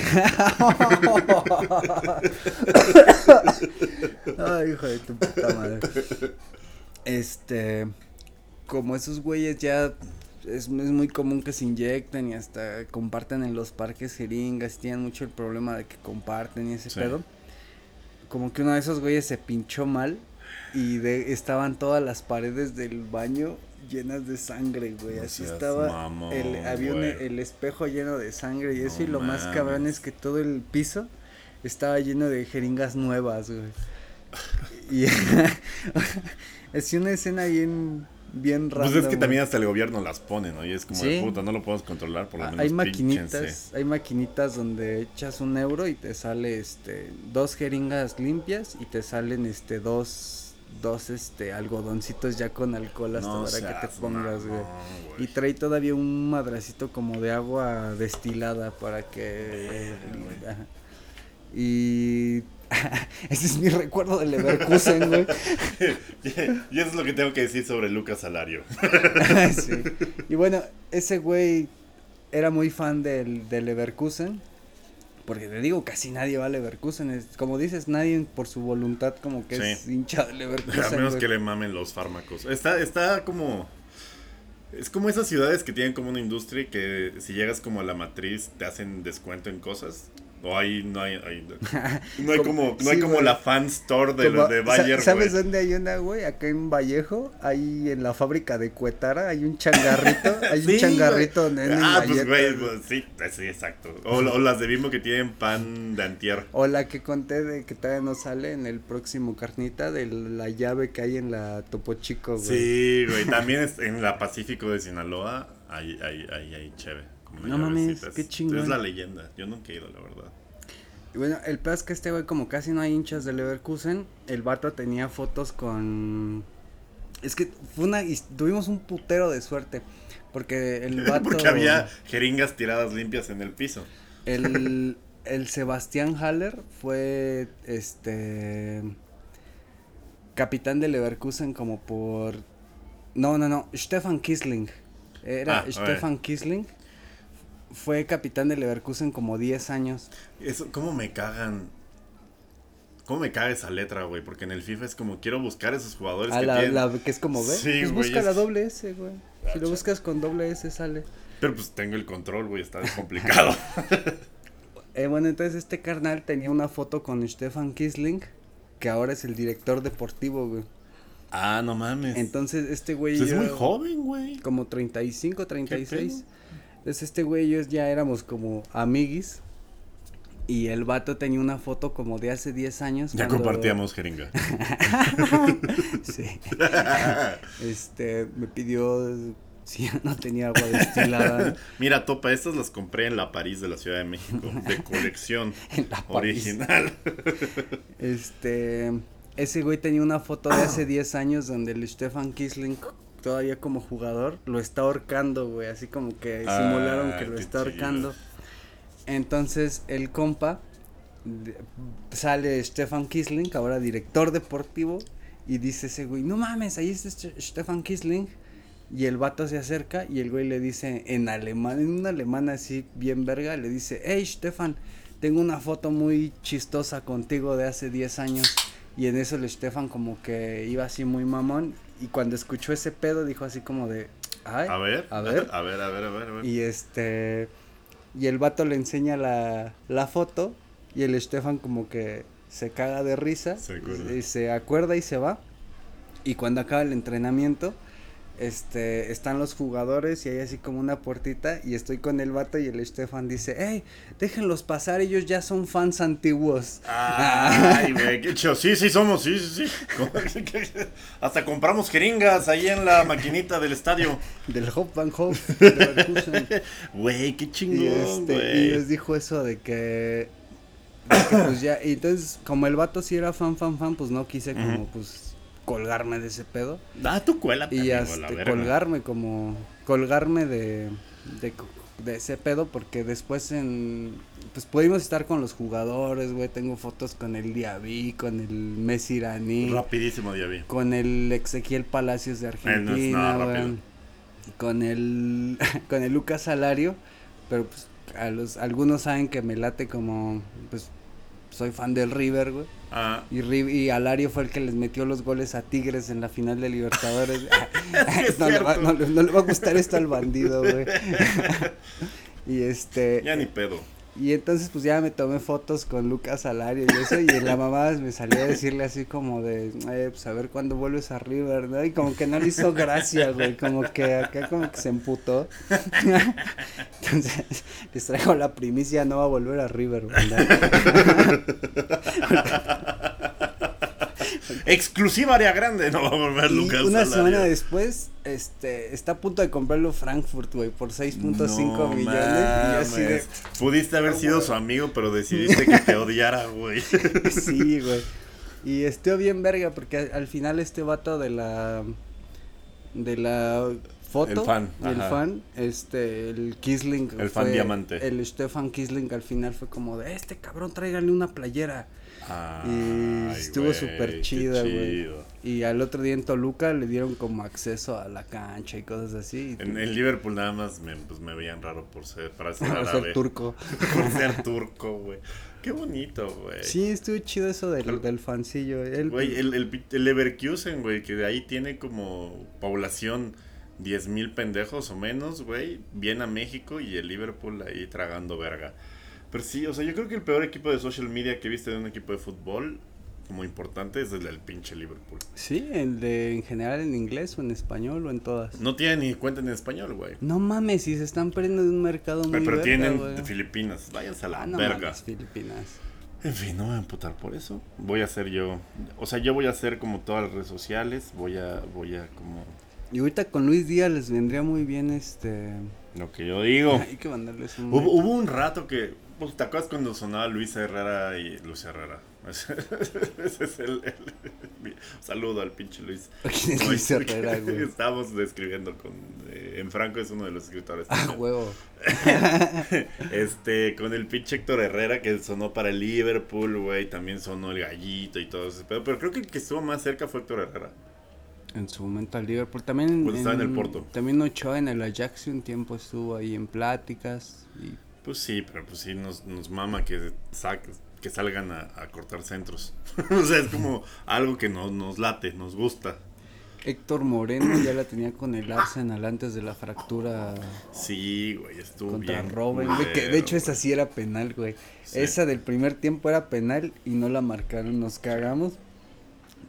Ay, hijo de tu puta madre. Este, como esos güeyes ya es, es, muy común que se inyecten y hasta comparten en los parques jeringas, tienen mucho el problema de que comparten y ese pedo. Como que uno de esos güeyes se pinchó mal y de, estaban todas las paredes del baño llenas de sangre, güey. Así estaba. el, había el espejo lleno de sangre y eso. y lo más cabrón es que todo el piso estaba lleno de jeringas nuevas, güey. y es una escena bien bien raro. Pues es que también hasta el gobierno las pone, ¿no? Y es como de puta, no lo podemos controlar por lo menos. Hay maquinitas, hay maquinitas donde echas un euro y te sale este dos jeringas limpias y te salen este dos dos este algodoncitos ya con alcohol hasta para que te pongas, güey. y trae todavía un madracito como de agua destilada para que y ese es mi recuerdo de Leverkusen, güey. y eso es lo que tengo que decir sobre Lucas Salario. sí. Y bueno, ese güey era muy fan del, de Leverkusen. Porque te digo, casi nadie va a Leverkusen. Es, como dices, nadie por su voluntad como que es hincha de Leverkusen. A menos que le mamen los fármacos. Está, está como... Es como esas ciudades que tienen como una industria que si llegas como a la matriz te hacen descuento en cosas. O ahí no hay, no hay como, no hay como la fan store de, los de Bayer, ¿Sabes dónde hay una, güey? Acá en Vallejo, ahí en la fábrica de Cuetara, hay un changarrito, hay un changarrito donde Ah, pues güey, pues, sí, sí, exacto. O, las de Bimbo que tienen pan de antier. O la que conté de que todavía no sale en el próximo carnita de la llave que hay en la Topo Chico, güey. Sí, güey, también en la Pacífico de Sinaloa, hay, hay, hay, hay chévere. No mames, qué chingón. Es la leyenda. Yo nunca he ido, la verdad. Y bueno, el peor es que este güey, como casi no hay hinchas de Leverkusen, el vato tenía fotos con. Es que fue una. Tuvimos un putero de suerte. Porque el vato. porque había jeringas tiradas limpias en el piso. El, el Sebastián Haller fue. Este. Capitán de Leverkusen, como por. No, no, no. Stefan Kisling. Era ah, Stefan Kisling fue capitán de Leverkusen como 10 años. Eso, ¿cómo me cagan ¿Cómo me caga esa letra, güey? Porque en el FIFA es como quiero buscar esos jugadores Ah, que la, tienen. la que es como B. Sí, pues güey, busca la doble S, güey. Si lo buscas con doble S sale. Pero pues tengo el control, güey, está complicado. Eh, bueno, entonces este carnal tenía una foto con Stefan Kisling, que ahora es el director deportivo, güey. ah, no mames. Entonces este güey... Pues es muy joven, güey. Como 35, 36. pedo? Entonces este güey y yo ya éramos como amiguis. Y el vato tenía una foto como de hace 10 años. Ya cuando- compartíamos jeringa. sí. Este, me pidió si no tenía agua destilada Mira, topa, estas las compré en la París de la Ciudad de México, de colección en la París. original. Este, ese güey tenía una foto de hace 10 años donde el Stefan Kisling todavía como jugador lo está ahorcando, güey, así como que simularon Ah, que lo está ahorcando. Entonces, el compa de- sale Stefan Kisling, ahora director deportivo, y dice ese güey, "No mames, ahí está Ste- Stefan Kisling." Y el vato se acerca y el güey le dice en alemán, en un alemán así bien verga, le dice, hey Stefan, tengo una foto muy chistosa contigo de hace 10 años. Y en eso el Stefan como que iba así muy mamón y cuando escuchó ese pedo dijo así como de, ay, A ver, a ver. a ver, a ver, a ver. a ver. Y este, y el vato le enseña la, la foto y el Stefan como que se caga de risa, Se acuerda. y se acuerda y se va. Y cuando acaba el entrenamiento, este, están los jugadores y hay así como una puertita y estoy con el vato y el Stefan dice, hey, déjenlos pasar, ellos ya son fans antiguos. Ay, güey, qué chido. Sí, sí, somos, sí, sí, sí. Hasta compramos jeringas ahí en la maquinita del estadio. Del Hopbahnhof de Leverkusen. Güey, qué Y, chingón, este, y les dijo eso de que, de que, pues ya, y entonces como el vato sí era fan, fan, fan, pues no quise como pues colgarme de ese pedo. Da tu cuela Y hasta verga. colgarme como, colgarme de, de, ese pedo porque después en, pues pudimos estar con los jugadores, güey, tengo fotos con el Diaby, con el Messi iraní, Rapidísimo, vi. con el Ezequiel Palacios de Argentina, nada güey, rápido. con el con el Lucas Salario, pero pues a los algunos saben que me late como pues soy fan del River, güey. Ah, Y, y Alario fue el que les metió los goles a Tigres en la final de Libertadores. es no, le va, no le va a gustar esto al bandido, güey. y este ya ni pedo. Y entonces pues ya me tomé fotos con Lucas Alario y eso y la mamá me salió a decirle así como de, eh, pues a ver cuándo vuelves a River, ¿no? Y como que no le hizo gracia, güey, como que acá como que se emputó. entonces les traigo la primicia, no va a volver a River, ¿verdad? Exclusiva área grande, no va a volver Y Lucas una semana después, este, está a punto de comprarlo Frankfurt, güey, por 6.5 No millones. Y así de. Pudiste haber No, sido su amigo, pero decidiste que te odiara, güey. sí, güey. Y estuvo bien verga porque al, al final este vato de la de la foto, El fan, el ajá. fan, este, el Kisling, El fan diamante. el Stefan Kisling al final fue como de este cabrón tráiganle una playera Ay, estuvo súper chida, güey. y al otro día en Toluca le dieron como acceso a la cancha y cosas así. y En el Liverpool nada más me, pues, me veían raro por ser, para ser por árabe. ser turco. por ser turco, güey. Qué bonito, güey. Sí, estuvo chido eso del, del fancillo. Él, Güey, el, el, el Leverkusen, güey, que de ahí tiene como población 10 mil pendejos o menos, güey, viene a México y el Liverpool ahí tragando verga. Pero sí, o sea, yo creo que el peor equipo de social media que viste de un equipo de fútbol como importante es el del pinche Liverpool. Sí, el de en general en inglés o en español o en todas. No tiene ni cuenta en español, güey. No mames, si se están perdiendo de un mercado muy Pero, pero tienen güey. de Filipinas. Váyanse a la Ah, no verga. mames, Filipinas. En fin, no me voy a emputar por eso. Voy a hacer yo. O sea, yo voy a hacer como todas las redes sociales. Voy a, voy a como. Y ahorita con Luis Díaz les vendría muy bien este... Lo que yo digo. Hay que mandarles un... Hubo, hubo un rato que. Pues, ¿Te acuerdas cuando sonaba Luis Herrera y Luis Herrera? Ese es el, el- Saludo al pinche Luis. ¿Quién es Luis Herrera, güey? Estábamos describiendo con. eh, en Franco es uno de los escritores. Ah, también. huevo. Este, con el pinche Héctor Herrera que sonó para el Liverpool, güey. También sonó el gallito y todo ese pedo. Pero creo que el que estuvo más cerca fue Héctor Herrera. En su momento al Liverpool. También Cuando estaba en el Porto. También Ochoa en el Ajax un tiempo estuvo ahí en pláticas. Y Pues sí, pero pues sí nos, nos mama que que salgan a, a cortar centros. o sea, es como algo que nos, nos late, nos gusta. Héctor Moreno ya la tenía con el Arsenal antes de la fractura Sí, güey, estuvo contra bien. Robin, güey, que de hecho esa sí era penal, güey. Sí. Esa del primer tiempo era penal y no la marcaron, nos cagamos.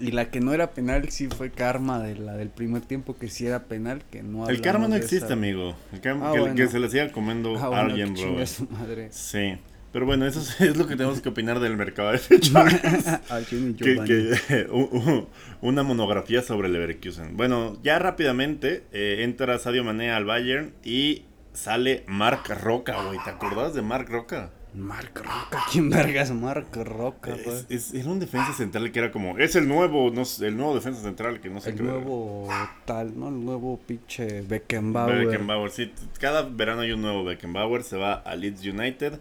Y la que no era penal sí fue karma de la del primer tiempo que sí era penal, que no El karma no existe, esa. amigo. El karma- Ah, que, bueno. que se le siga comiendo Ah, bueno, alguien, bro. su madre. Sí. Pero bueno, eso es, lo que tenemos que opinar del mercado de fichajes. Que, que- u- u- una monografía sobre Leverkusen. Bueno, ya rápidamente eh, entra Sadio Mané al Bayern y sale Marc Roca, güey. ¿Te acordás de Marc Roca? Marc Roca, ¿quién vergas Marc Roca, güey? Es, es- era un defensa central que era como, es el nuevo, no el nuevo defensa central que no sé El qué. nuevo tal, ¿no? El nuevo pinche Beckenbauer. Beckenbauer, sí. Cada verano hay un nuevo Beckenbauer, se va a Leeds United.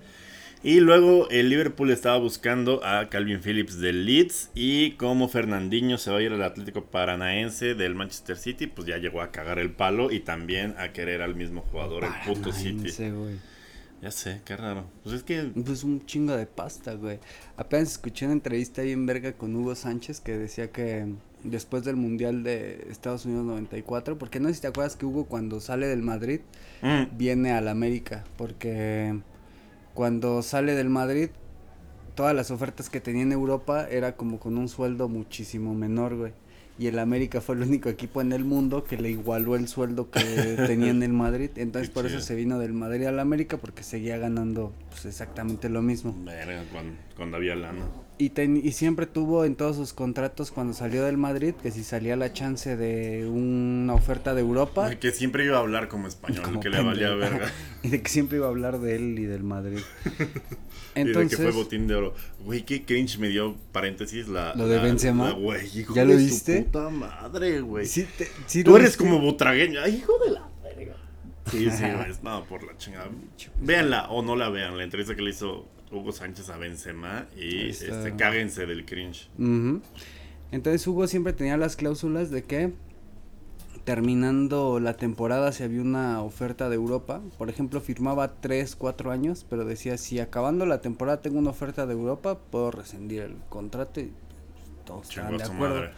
Y luego el Liverpool estaba buscando a Calvin Phillips del Leeds. Y como Fernandinho se va a ir al Atlético Paranaense del Manchester City, pues ya llegó a cagar el palo y también a querer al mismo jugador, el puto City. Güey. Ya sé, qué raro. Pues es que. Pues un chingo de pasta, güey. Apenas escuché una entrevista bien verga con Hugo Sánchez que decía que después del Mundial de Estados Unidos 94, porque no sé si te acuerdas que Hugo cuando sale del Madrid mm, viene al América, porque cuando sale del Madrid todas las ofertas que tenía en Europa era como con un sueldo muchísimo menor, güey. Y el América fue el único equipo en el mundo que le igualó el sueldo que tenía en el Madrid. Entonces Qué por eso se vino del Madrid al América porque seguía ganando pues, exactamente lo mismo. verga, cuando, cuando había lana. Y, ten- y siempre tuvo en todos sus contratos cuando salió del Madrid que si salía la chance de una oferta de Europa Que siempre iba a hablar como español, como que le valía verga. y de que siempre iba a hablar de él y del Madrid. y de Entonces, que fue botín de oro. Güey, qué cringe me dio, paréntesis, la... ¿Lo de la- Benzema? la- Güey, hijo ¿Ya lo de su viste? puta madre, güey. sí te- sí Tú eres viste. como butragueño. Ay, hijo de la verga. Sí, sí, güey. No, por la chingada. Véanla o no la vean. La entrevista que le hizo Hugo Sánchez a Benzema. Y este, cáguense del cringe. Entonces Hugo siempre tenía las cláusulas de que terminando la temporada si había una oferta de Europa, por ejemplo firmaba 3, 4 años, pero decía si acabando la temporada tengo una oferta de Europa, puedo rescindir el contrato y todos de a su acuerdo. madre.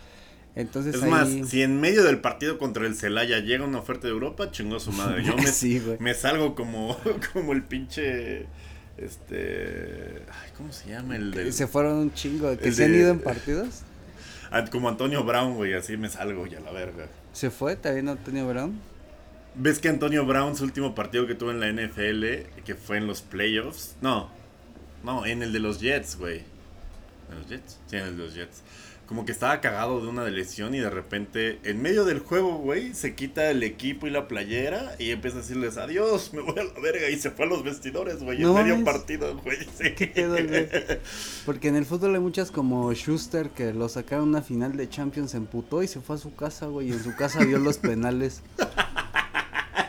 Entonces Es ahí... más, si en medio del partido contra el Celaya llega una oferta de Europa, chingó a su madre. Yo me, Sí, me salgo como, como el pinche. Este. Ay, ¿Cómo se llama? El del- Se fueron un chingo que se han de- ido en partidos. Ah, Como Antonio Brown, güey. Así me salgo ya la verga. Se fue también Antonio Brown. ¿Ves que Antonio Brown, su último partido que tuvo en la NFL, que fue en los playoffs? No, no, en el de los Jets, güey. ¿En los Jets? Sí, en el de los Jets. Como que estaba cagado de una lesión y de repente, en medio del juego, güey, se quita el equipo y la playera y empieza a decirles adiós, me voy a la verga. Y se fue a los vestidores, güey, No en medio partido, güey. Porque en el fútbol hay muchas como Schuster que lo sacaron a una final de Champions, se emputó y se fue a su casa, güey. Y en su casa vio los penales.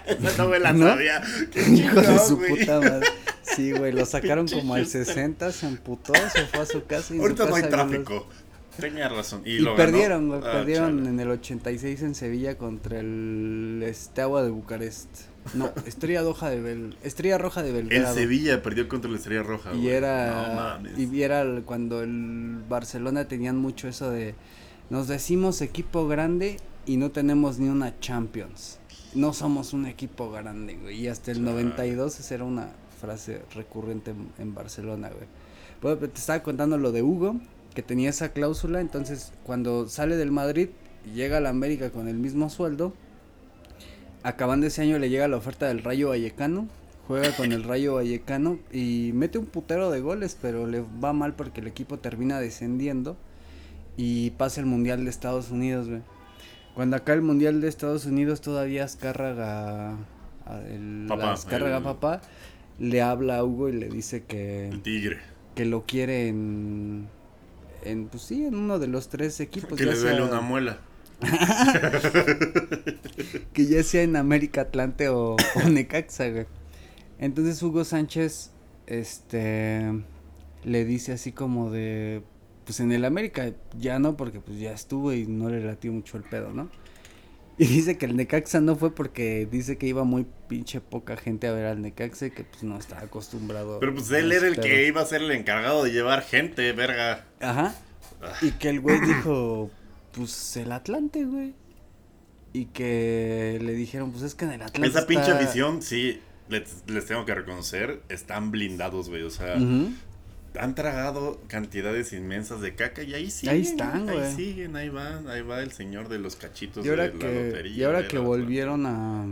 Esa no me la ¿No? sabía. Hijo de su güey. puta madre. Sí, güey, lo sacaron como al Schuster. 60, se emputó, se fue a su casa y en su Ahorita no hay casa los- tráfico. Tenía razón. Y, Y, lo ganó. perdieron, Ah, perdieron en el 86 en Sevilla contra el Steaua de Bucarest. No, Estrella Roja de Bel... Estrella Roja de El Belgrado. Sevilla perdió contra la Estrella Roja. Y güey. era, No y era cuando el Barcelona tenían mucho eso de nos decimos equipo grande y no tenemos ni una Champions. No somos un equipo grande, güey. Y hasta el Chale. 92 esa era una frase recurrente en, en Barcelona, güey. Bueno, te estaba contando lo de Hugo, que tenía esa cláusula, entonces cuando sale del Madrid llega a la América con el mismo sueldo, acabando ese año le llega la oferta del Rayo Vallecano, juega con el Rayo Vallecano y mete un putero de goles, pero le va mal porque el equipo termina descendiendo y pasa el Mundial de Estados Unidos, güey. Cuando acá el Mundial de Estados Unidos todavía Azcárraga, a- el, Papá, Azcárraga el- papá, le habla a Hugo y le dice que, El Tigre. que lo quiere en, pues sí, en uno de los tres equipos. que ya le duele sea- una muela. que ya sea en América Atlante o, o Necaxa, güey. Entonces Hugo Sánchez, este, le dice así como de, pues en el América ya no, porque pues ya estuvo y no le latió mucho el pedo, ¿no? Y dice que el Necaxa no fue porque dice que iba muy pinche poca gente a ver al Necaxa y que pues no estaba acostumbrado. Pero pues él era el que iba a ser el encargado de llevar gente, verga. Ajá. Ah. Y que el güey dijo, pues el Atlante, güey. Y que le dijeron, pues es que en el Atlante. Esa pinche afición, sí, les, les tengo que reconocer, están blindados, güey. O sea. Han tragado cantidades inmensas de caca y ahí siguen. Ahí están, güey. Ahí siguen, ahí van, ahí va el señor de los cachitos Y ahora de la que, lotería. y ahora que la- volvieron a,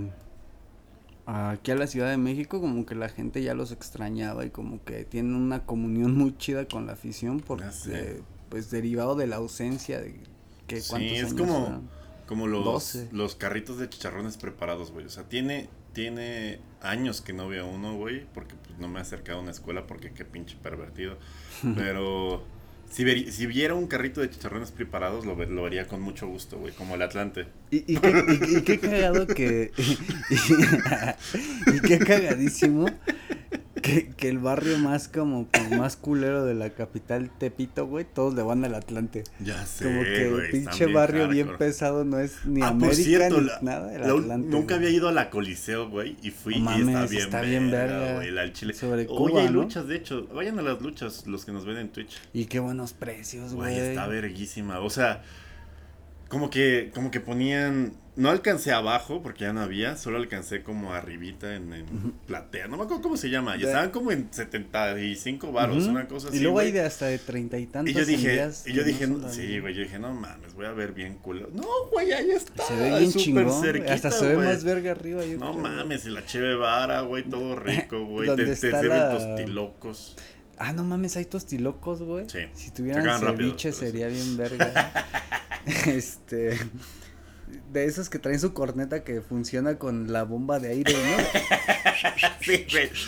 a aquí a la Ciudad de México, como que la gente ya los extrañaba y como que tienen una comunión muy chida con la afición porque sé. pues derivado de la ausencia de que Sí, es años como-? Como los, 12. los carritos de chicharrones preparados, güey. O sea, tiene, tiene años que no veo uno, güey, porque pues, no me he acercado a una escuela porque qué pinche pervertido. Pero si, si viera un carrito de chicharrones preparados, lo, lo vería con mucho gusto, güey, como el Atlante. Y, y, qué, y- y qué cagado que. y, qué cagadísimo que, que el barrio más como pues, más culero de la capital Tepito, güey, todos le van al Atlante. Ya sé, Como que el güey, pinche barrio bien pesado no es ni Ah, América por cierto, ni la- nada, el la Atlante. nunca güey. había ido a la Coliseo, güey, y fui y está bien está bien verga. güey, la Chile. Sobre Oye, Cuba, hay ¿no? luchas, de hecho, vayan a las luchas los que nos ven en Twitch. Y qué buenos precios, Güey, güey. está verguísima. O sea, como que, como que ponían. No alcancé abajo porque ya no había, solo alcancé como arribita en, en platea. No me acuerdo cómo se llama. Y estaban como en 75 varos, Ujú. una cosa así. Y luego hay de hasta de treinta y tantos. Y yo dije, y yo dije, no sí, güey, yo dije, no mames, voy a ver bien culo. No, güey, ahí está. Se ve bien chingón. cerquita, hasta se ve más verga arriba. yo No creo, mames, y la cheve vara, güey, todo rico, güey. Te, ¿Dónde te sirven la- tostilocos. Ah, no mames, hay tostilocos, güey. Sí. Si tuvieran rápido, ceviche sí. sería bien verga. este. De esos que traen su corneta que funciona con la bomba de aire, ¿no? Sí, güey.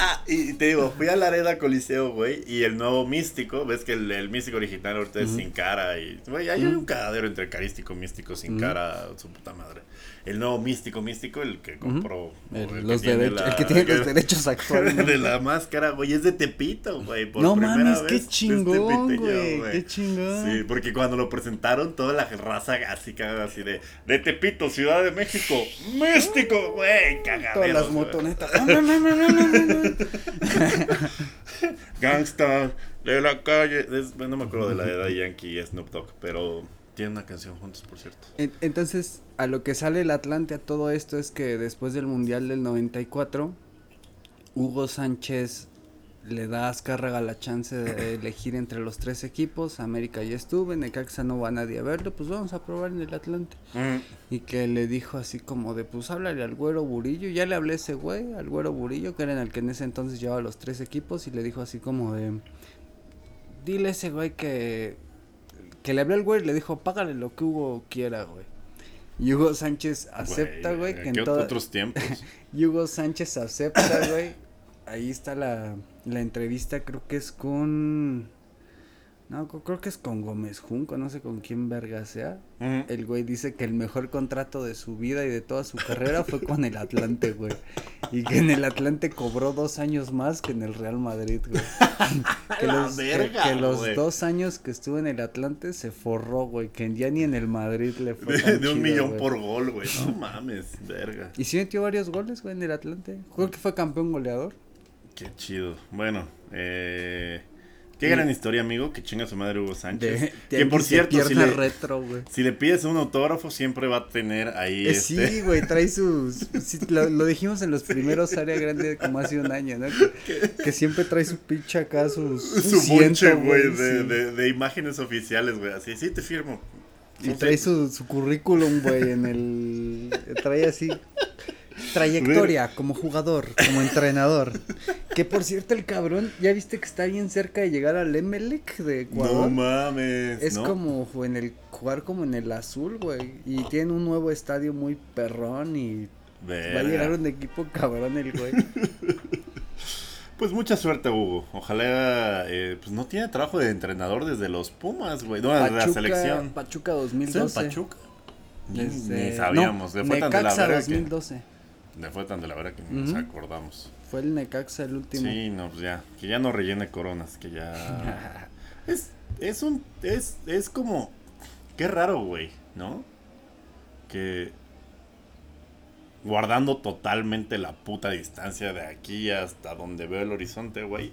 Ah, y te digo, fui a la Arena Coliseo, güey, y el nuevo místico, ves que el, el místico original ahorita es sin cara y, güey, hay un cagadero entre carístico, místico, sin cara, su puta madre. El nuevo místico, místico, el que compró. El, los tiene derechos, la- el que tiene los que- derechos actualmente. De la máscara, güey, es de Tepito, güey. por No primera mames, vez qué chingón, güey. Qué chingón. Sí, porque cuando lo presentaron, toda la raza así cagada, así de, de Tepito, Ciudad de México, místico, güey, cagaderos. Todas las motonetas. Gangsta de la calle. Es- no me acuerdo de la edad de Yankee y Snoop Dogg, pero tienen una canción juntos, por cierto. En- Entonces, a lo que sale el Atlante a todo esto es que después del Mundial del 94, Hugo Sánchez le da a Azcárraga la chance de elegir entre los tres equipos. América ya estuvo, Necaxa no va nadie a verlo, pues vamos a probar en el Atlante. Y que le dijo así como de, pues háblale al güero Burillo. Ya le hablé a ese güey, al güero Burillo, que era en el que en ese entonces llevaba los tres equipos. Y le dijo así como de, dile a ese güey que, que le habló al güey y le dijo, págale lo que Hugo quiera, güey. Y Hugo Sánchez acepta, güey, que en ¿Qué toda... otros tiempos? Y Hugo Sánchez acepta, güey. Ahí está la, la entrevista, creo que es con... No, creo que es con Gómez Junco, no sé con quién verga sea. El güey dice que el mejor contrato de su vida y de toda su carrera fue con el Atlante, güey. Y que en el Atlante cobró dos años más que en el Real Madrid, güey. que los, que- verga, que los güey. dos años que estuvo en el Atlante se forró, güey. Que ya ni en el Madrid le fue De, tan de un millón güey. por gol, güey. No mames, verga. Y sí metió varios goles, güey, en el Atlante. Creo que fue campeón goleador. Qué chido. Bueno, eh, qué gran historia, amigo. Que chinga su madre Hugo Sánchez. De, que por cierto, si le, retro, si le pides un autógrafo, siempre va a tener ahí Eh, este. Sí, güey, trae sus... sí, lo, lo dijimos en los primeros área grande como hace un año, ¿no? Que, que siempre trae su pinche acá, sus... Su bonche, güey, de, sí. de, de imágenes oficiales, güey. Así, sí, te firmo. Y No sé, trae su, su currículum, güey, en el... Trae así... Trayectoria como jugador, como entrenador. Que por cierto, el cabrón, ¿ya viste que está bien cerca de llegar al Emelec de Ecuador? No mames. Es ¿no? como en el jugar como en el azul, güey. Y tiene un nuevo estadio muy perrón y va a llegar un equipo cabrón el güey. Pues mucha suerte, Hugo. Ojalá, eh, pues no tiene trabajo de entrenador desde los Pumas, güey. No, desde la selección. Pachuca ¿Sí, 2012. Pachuca? Ni, Desde- ni sabíamos. no, le fue tan de la Necaxa verga que, 2012. Le fue tan de la verga que nos acordamos. Fue el Necaxa el último. Sí, no, pues ya. Que ya no rellene coronas, que ya... es, es un... Es, es como... Qué raro, güey, ¿no? que guardando totalmente la puta distancia de aquí hasta donde veo el horizonte, güey.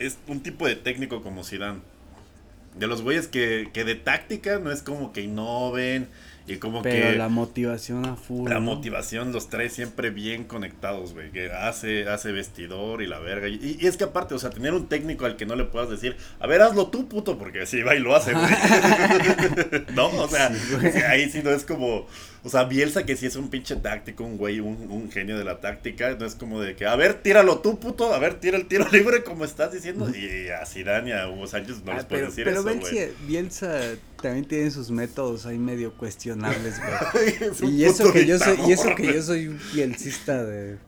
Es un tipo de técnico como Zidane. De los güeyes que, que de táctica no es como que innoven, y como Pero que la motivación a full. la ¿no? motivación los trae siempre bien conectados, güey. Que hace, hace vestidor y la verga. Y, y es que aparte, o sea, tener un técnico al que no le puedas decir, a ver, hazlo tú, puto, porque si va y lo hace, güey. no, o sea, Sí, ahí sí no es como. O sea, Bielsa que sí es un pinche táctico, un güey, un, un genio de la táctica. No es como de que, a ver, tíralo tú, puto, a ver, tira el tiro libre, como estás diciendo. Y a Zidane y a Hugo Sánchez no Ah, les pero puedes decir pero eso, güey. Bielsa también tiene sus métodos ahí medio cuestionables, güey. Es y eso que yo soy, y eso que yo soy un bielcista de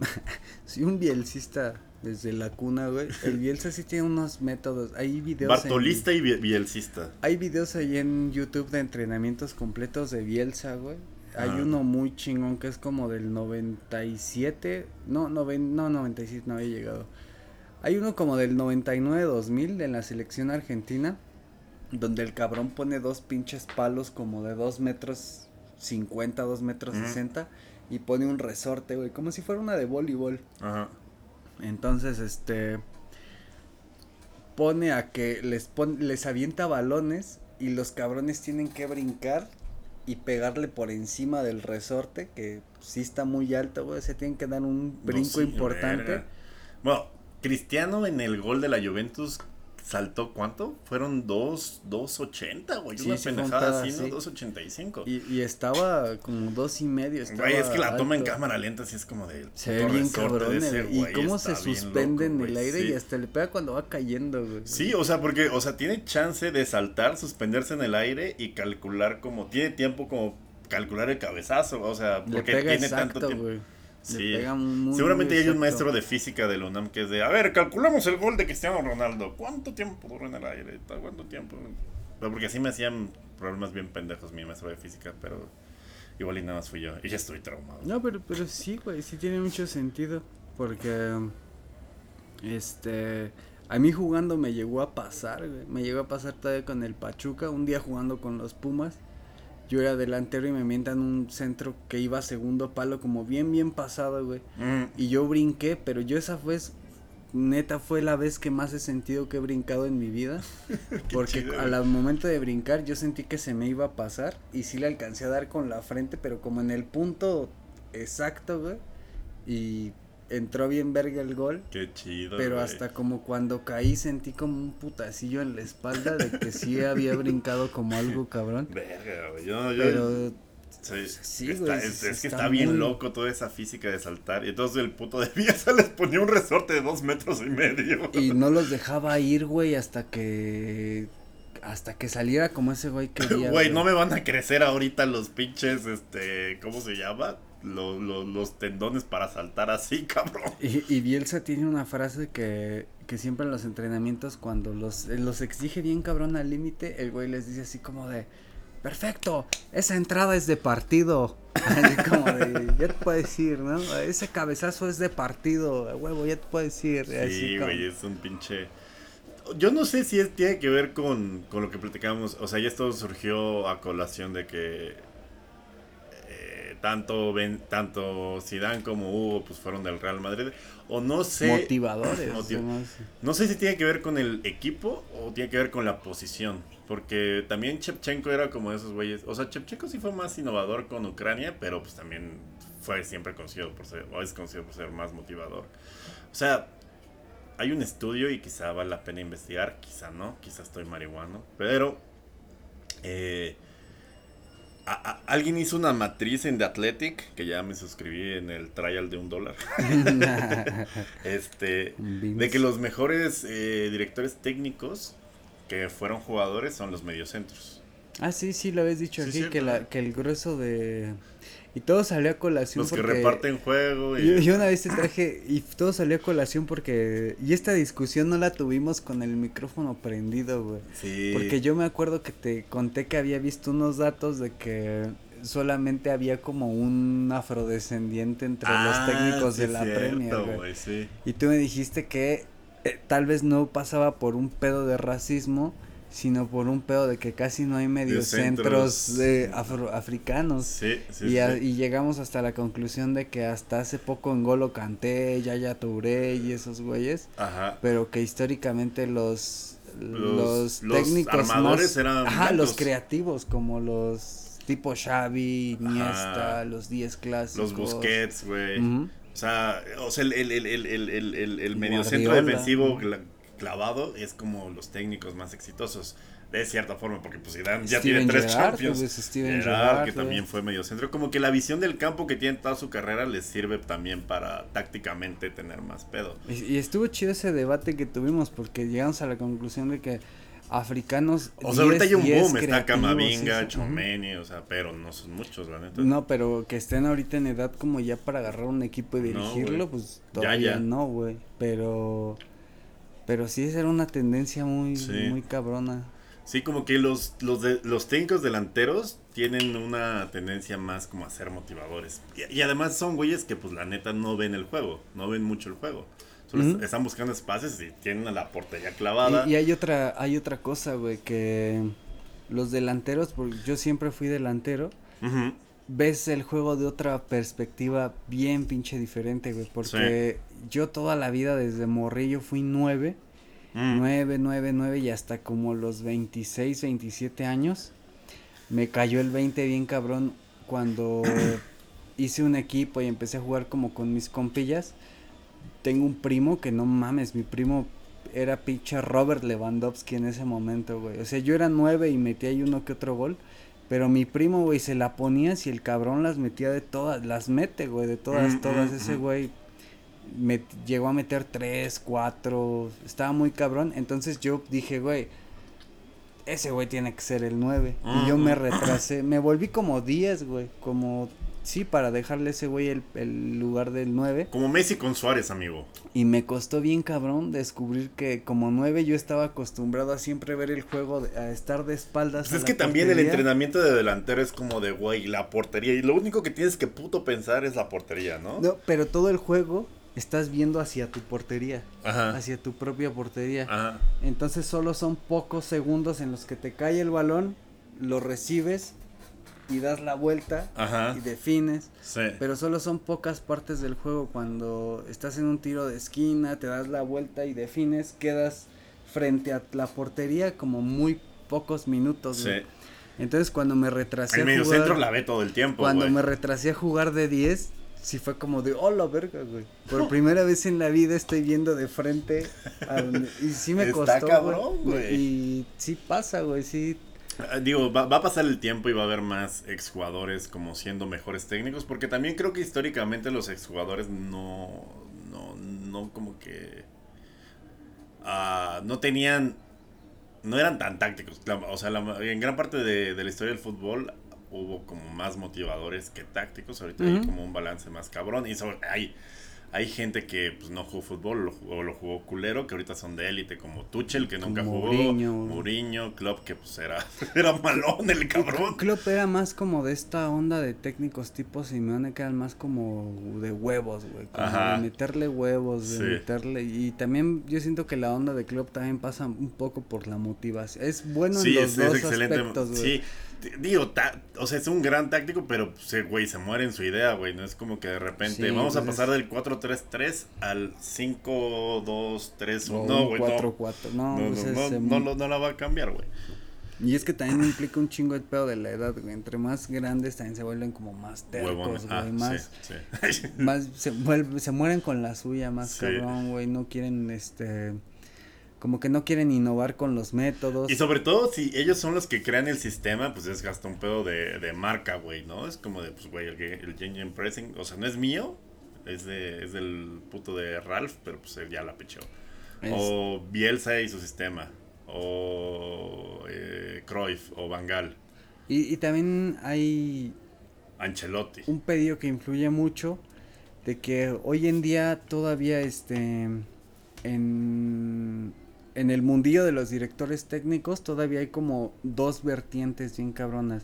soy un bielcista desde la cuna, güey. El Bielsa sí tiene unos métodos. Hay videos Bartolista en, y Biel- Bielcista. hay videos ahí en YouTube de entrenamientos completos de Bielsa, güey. Hay Ah. uno muy chingón que es como del 97, no, noven, no 97 no había llegado. Hay uno como del 99-2000 de la selección argentina, donde el cabrón pone dos pinches palos como de 2 metros 50, 2 metros Ujú. 60 y pone un resorte, güey, como si fuera una de voleibol. Ajá. Entonces, este pone a que les pon- les avienta balones y los cabrones tienen que brincar y pegarle por encima del resorte que sí está muy alto, güey, se tienen que dar un No, brinco sí, importante. Bueno, Cristiano en el gol de la Juventus saltó cuánto? Fueron dos, 2.80, güey. Sí, una sí pendejada así, así. ¿no? 2.85. Y, y estaba como dos y medio. Güey, es que la toma en cámara lenta sí es como de. Se ve bien cabrón. Y güey, cómo se suspende loco, en el aire sí. y hasta le pega cuando va cayendo, güey. Sí, o sea, porque, o sea, tiene chance de saltar, suspenderse en el aire y calcular como, tiene tiempo como calcular el cabezazo, o sea, porque tiene exacto, tanto tiempo. Sí. Le pega muy, Seguramente muy hay un maestro de física de la UNAM que es de, a ver, calculamos el gol de Cristiano Ronaldo. ¿Cuánto tiempo duró en el aire? ¿Cuánto tiempo? Pero porque así me hacían problemas bien pendejos mi maestro de física, pero igual y nada más fui yo. Y ya estoy traumado. No, pero, pero sí, güey, sí tiene mucho sentido. Porque, este, a mí jugando me llegó a pasar, güey. Me llegó a pasar todavía con el Pachuca, un día jugando con los Pumas. Yo era delantero y me mientan un centro que iba a segundo palo como bien, bien pasado, güey. Mm, Y yo brinqué, pero yo esa vez, neta, fue la vez que más he sentido que he brincado en mi vida. porque chido, al momento de brincar yo sentí que se me iba a pasar y sí le alcancé a dar con la frente, pero como en el punto exacto, güey. Y entró bien verga el gol. qué chido. Pero hasta como cuando caí sentí como un putacillo en la espalda de que sí había brincado como algo cabrón. Verga, güey. Yo, yo, Pero Sí, Sí, está- es, que está está bien muy- loco toda esa física de saltar. Y entonces el puto de Bielsa les ponía un resorte de dos metros y medio. Y no los dejaba ir, güey, hasta que. Hasta que saliera como ese güey quería. Güey, no me van a crecer ahorita los pinches, este, ¿cómo se llama? Los, los, los tendones para saltar así, cabrón. Y, y Bielsa tiene una frase que, que siempre en los entrenamientos, cuando los, eh, los exige bien cabrón al límite, el güey les dice así como de. Perfecto, esa entrada es de partido. Así como de, ya te puedo decir, ¿no? Ese cabezazo es de partido, huevo, ya te puedo decir. así Sí, como- güey, es un pinche... Yo no sé si es, tiene que ver con, con lo que platicábamos. O sea, ya esto surgió a colación de que tanto ben, tanto Zidane como Hugo pues fueron del Real Madrid. O no sé... Motivadores. Motiv- ¿no? No sé si tiene que ver con el equipo o tiene que ver con la posición. Porque también Chepchenko era como de esos güeyes. O sea, Chepchenko sí fue más innovador con Ucrania, pero pues también fue siempre conocido por ser, o es conocido por ser más motivador. O sea, hay un estudio y quizá vale la pena investigar, quizá no, quizá estoy marihuano, pero eh, a- a- alguien hizo una matriz en The Athletic, que ya me suscribí en el trial de un dólar. este, de que los mejores eh, directores técnicos que fueron jugadores son los mediocentros. Ah, sí, sí, lo habéis dicho Sí, aquí, cierto. que, la, que el grueso de... Y todo salió a colación Los que porque... reparten juego y... Yo, yo una vez te traje y todo salió a colación porque... Y esta discusión no la tuvimos con el micrófono prendido, güey. Sí. Porque yo me acuerdo que te conté que había visto unos datos de que solamente había como un afrodescendiente entre Ah, los técnicos sí, de la cierto, güey, sí. Y tú me dijiste que eh, tal vez no pasaba por un pedo de racismo, sino por un pedo de que casi no hay mediocentros de africanos. Sí, sí, y, llegamos hasta la conclusión de que hasta hace poco en Golo Canté, Yaya Touré y esos güeyes, Ajá. pero que históricamente los los, técnicos los armadores eran ajá, los creativos como los tipo Xavi, Iniesta, los 10 clásicos. Los Busquets, güey. O sea, o sea el, el, el, el, el, el, mediocentro defensivo clavado es como los técnicos más exitosos. De cierta forma, porque pues Zidane ya Steven tiene tres Gerrard, Champions. pues, Steven Gerrard, Gerrard, que también fue mediocentro. Como que la visión del campo que tiene toda su carrera les sirve también para tácticamente tener más pedo. Y, y estuvo chido ese debate que tuvimos porque llegamos a la conclusión de que africanos O sea, ahorita hay un 10 boom, está Camavinga, sí. Chomeni, o sea, pero no son muchos, la neta. No, pero que estén ahorita en edad como ya para agarrar un equipo y No, dirigirlo, güey. pues Ya, todavía ya. no, güey. Pero pero sí esa era una tendencia muy Sí. muy cabrona. Sí, como que los, los, de- los técnicos delanteros tienen una tendencia más como a ser motivadores. Y, y además son güeyes que pues la neta no ven el juego, no ven mucho el juego. Solo están buscando espacios y tienen a la portería clavada. Y, y hay otra hay otra cosa, güey, que los delanteros, porque yo siempre fui delantero, Ujú. Ves el juego de otra perspectiva bien pinche diferente, güey, porque yo toda la vida desde morrillo fui nueve, Mm. nueve, nueve, nueve y hasta como los 26, 27 años me cayó el 20 bien cabrón cuando hice un equipo y empecé a jugar como con mis compillas. Tengo un primo que no mames, mi primo era pinche Robert Lewandowski en ese momento, güey. O sea, yo era nueve y metía ahí uno que otro gol. Pero mi primo, güey, se la ponía si el cabrón las metía de todas, las mete, güey, de todas, Mm, todas. mm, Ese mm. güey me llegó a meter tres, cuatro, estaba muy cabrón. Entonces yo dije, güey, ese güey tiene que ser el 9. Y yo me retrasé, me volví como 10, güey, como, sí, para dejarle a ese güey el, el lugar del 9. Como Messi con Suárez, amigo. Y me costó bien cabrón descubrir que como 9 yo estaba acostumbrado a siempre ver el juego, de- a estar de espaldas. Pues es que también el entrenamiento de delantero es como de, güey, la portería. Y lo único que tienes que puto pensar es la portería, ¿no? No, pero todo el juego estás viendo hacia tu portería, Ajá. hacia tu propia portería. Ajá. Entonces solo son pocos segundos en los que te cae el balón, lo recibes y das la vuelta Ajá. y defines. Sí. Pero solo son pocas partes del juego cuando estás en un tiro de esquina, te das la vuelta y defines, quedas frente a la portería como muy pocos minutos. Sí. güey. Entonces cuando me retrasé El a medio jugar, centro la ve todo el tiempo, cuando güey. me retrasé a jugar de 10, sí fue como de, oh la verga, güey. Por primera vez en la vida estoy viendo de frente a donde- y sí me Está costó, cabrón, güey. Y sí pasa, güey, sí. Ah, Digo, va, va a pasar el tiempo y va a haber más exjugadores como siendo mejores técnicos, porque también creo que históricamente los exjugadores no, no, no como que, ah, no tenían, no eran tan tácticos. O sea, la- en gran parte de, de la historia del fútbol hubo como más motivadores que tácticos. Ahorita hay como un balance más cabrón y sobre, hay, hay gente que pues, no jugó fútbol o lo, lo jugó culero, que ahorita son de élite, como Tuchel, que nunca jugó, Mourinho. Klopp, que pues era, era malón el cabrón. Klopp era más como de esta onda de técnicos tipo Simeone que eran más como de huevos, güey. Como Ajá. de meterle huevos, de Sí. meterle. Y también yo siento que la onda de Klopp también pasa un poco por la motivación. Es bueno sí, en los es, dos es excelente. aspectos, güey. Sí, digo, ta- o sea, es un gran táctico, pero, pues, güey, se muere en su idea, güey. No es como que de repente Sí, vamos a pues pasar del 4-3-3 al 5-2-3-1. O No, güey, no. 4-4. No, No, pues no, no, no lo- no la va a cambiar, güey. Y es que también implica un chingo el pedo de la edad, güey. Entre más grandes también se vuelven como más tercos, Ah, güey. más, sí, sí. más se, vuelve- se mueren con la suya, más Sí. cabrón, güey. No quieren, este, como que no quieren innovar con los métodos. Y sobre todo, si ellos son los que crean el sistema, pues es hasta un pedo de, de marca, güey, ¿no? Es como de, pues, güey, el, el Engine Pressing, o sea, no es mío, es, de, es del puto de Ralph, pero pues él ya la pechó. Es- O Bielsa y su sistema, o eh, Cruyff, o Bangal, y, y también hay Ancelotti. un pedido que influye mucho de que hoy en día todavía este en en el mundillo de los directores técnicos todavía hay como dos vertientes bien cabronas.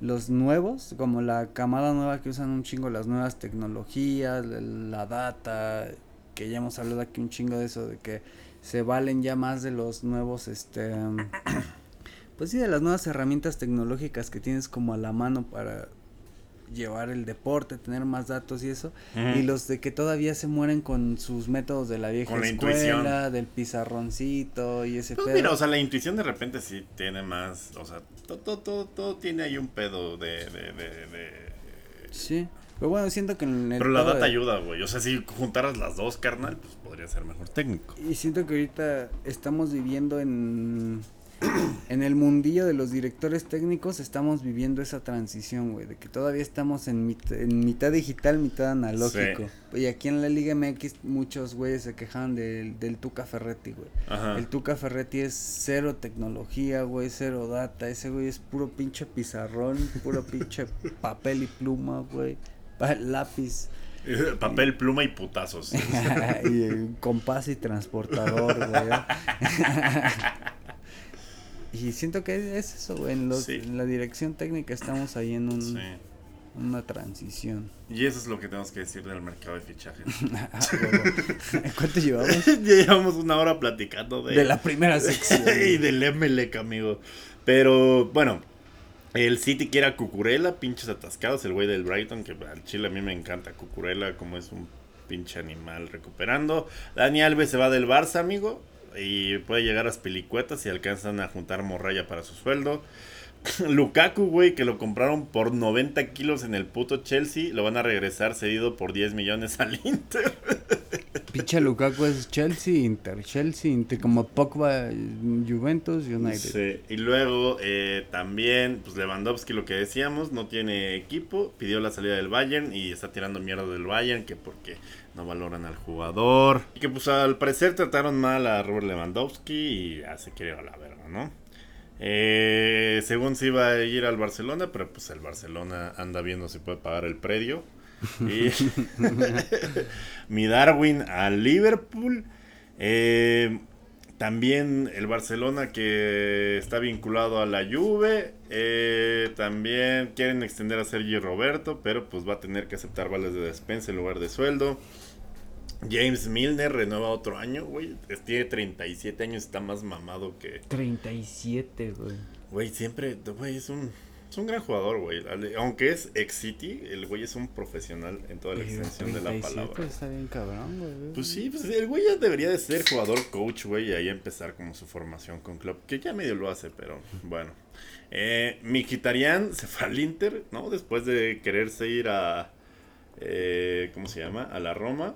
Los nuevos, como la camada nueva que usan un chingo las nuevas tecnologías, la- data, que ya hemos hablado aquí un chingo de eso, de que se valen ya más de los nuevos, este, pues sí, de las nuevas herramientas tecnológicas que tienes como a la mano para llevar el deporte, tener más datos y eso, y los de que todavía se mueren con sus métodos de la vieja Con la escuela, intuición. del pizarroncito y ese Pues pedo. mira, o sea, la intuición de repente sí tiene más, o sea, todo, todo, todo, todo tiene ahí un pedo de... de, de, de- Sí. Pero bueno, siento que en el Pero la data de- ayuda, güey. O sea, si juntaras las dos, carnal, pues podría ser mejor técnico. Y siento que ahorita estamos viviendo en en el mundillo de los directores técnicos estamos viviendo esa transición, güey, de que todavía estamos en, mit- en mitad digital, mitad analógico. Y aquí en la Liga MX muchos güeyes se quejan del, del Tuca Ferretti, güey. El Tuca Ferretti es cero tecnología, güey, cero data. Ese güey es puro pinche pizarrón, puro pinche papel y pluma, güey. Lápiz. Papel, pluma y putazos. y el compás y transportador, güey. Y siento que es eso, güey. En, los- Sí. en la dirección técnica estamos ahí en un, Sí. una transición. Y eso es lo que tenemos que decir del mercado de fichajes. Ah. ¿Cuánto llevamos? ya llevamos una hora platicando de, De la primera sección. y del Emelec, amigo. Pero bueno, el City quiere a Cucurella, pinches atascados. El güey del Brighton, que al chile a mí me encanta Cucurella, como es un pinche animal recuperando. Dani Alves se va del Barça, amigo. Y puede llegar a las pelicuetas si alcanzan a juntar morralla para su sueldo. Lukaku, güey, que lo compraron por 90 kilos en el puto Chelsea, lo van a regresar cedido por 10 millones al Inter. Pinche Lukaku es Chelsea, Inter, Chelsea, Inter, como Pogba, Juventus, United. Sí, y luego eh, también, pues Lewandowski, lo que decíamos, no tiene equipo, pidió la salida del Bayern y está tirando mierda del Bayern, que porque no valoran al jugador. Y que pues al parecer trataron mal a Robert Lewandowski y ya se quiere a la verga, ¿no? Eh, según se iba a ir al Barcelona, pero pues el Barcelona anda viendo si puede pagar el predio. Y mi Darwin al Liverpool. Eh, también el Barcelona que está vinculado a la Juve. eh, también quieren extender a Sergi Roberto, pero pues va a tener que aceptar vales de despensa en lugar de sueldo. James Milner renueva otro año, güey. Tiene 37 años, está más mamado que... 37, güey. Güey, siempre, güey, es un, es un gran jugador, güey. Aunque es ex City, el güey es un profesional en toda la Pero extensión de la 37 palabra. Está bien cabrón, güey. Pues sí, pues el güey ya debería de ser jugador coach, güey, y ahí empezar como su formación con club, que ya medio lo hace, pero bueno. Eh, Mkhitaryan se fue al Inter, ¿no? Después de quererse ir a, eh, ¿cómo se llama? A la Roma.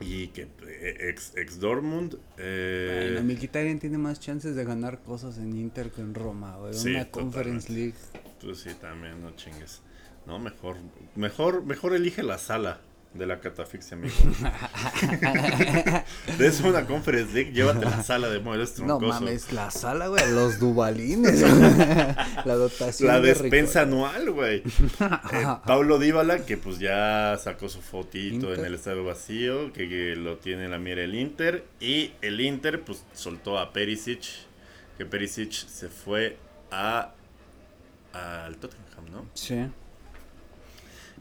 Y que eh, ex, ex Dortmund. eh, Bueno, Mkhitaryan tiene más chances de ganar cosas en Inter que en Roma, güey. Sí, Una Conference League. Pues sí, también, no chingues. No, mejor, mejor, mejor elige la sala de la catafixia, amigo. de eso una conference league, llévate la sala de No troncosos. mames, la sala, güey, los dubalines. la dotación. la de despensa anual, güey. Eh, Pablo Díbala, que pues ya sacó su fotito Inter. en el estadio vacío, que, que lo tiene en la mira el Inter. Y el Inter, pues soltó a Perisic, que Perisic se fue a al Tottenham, ¿no? Sí.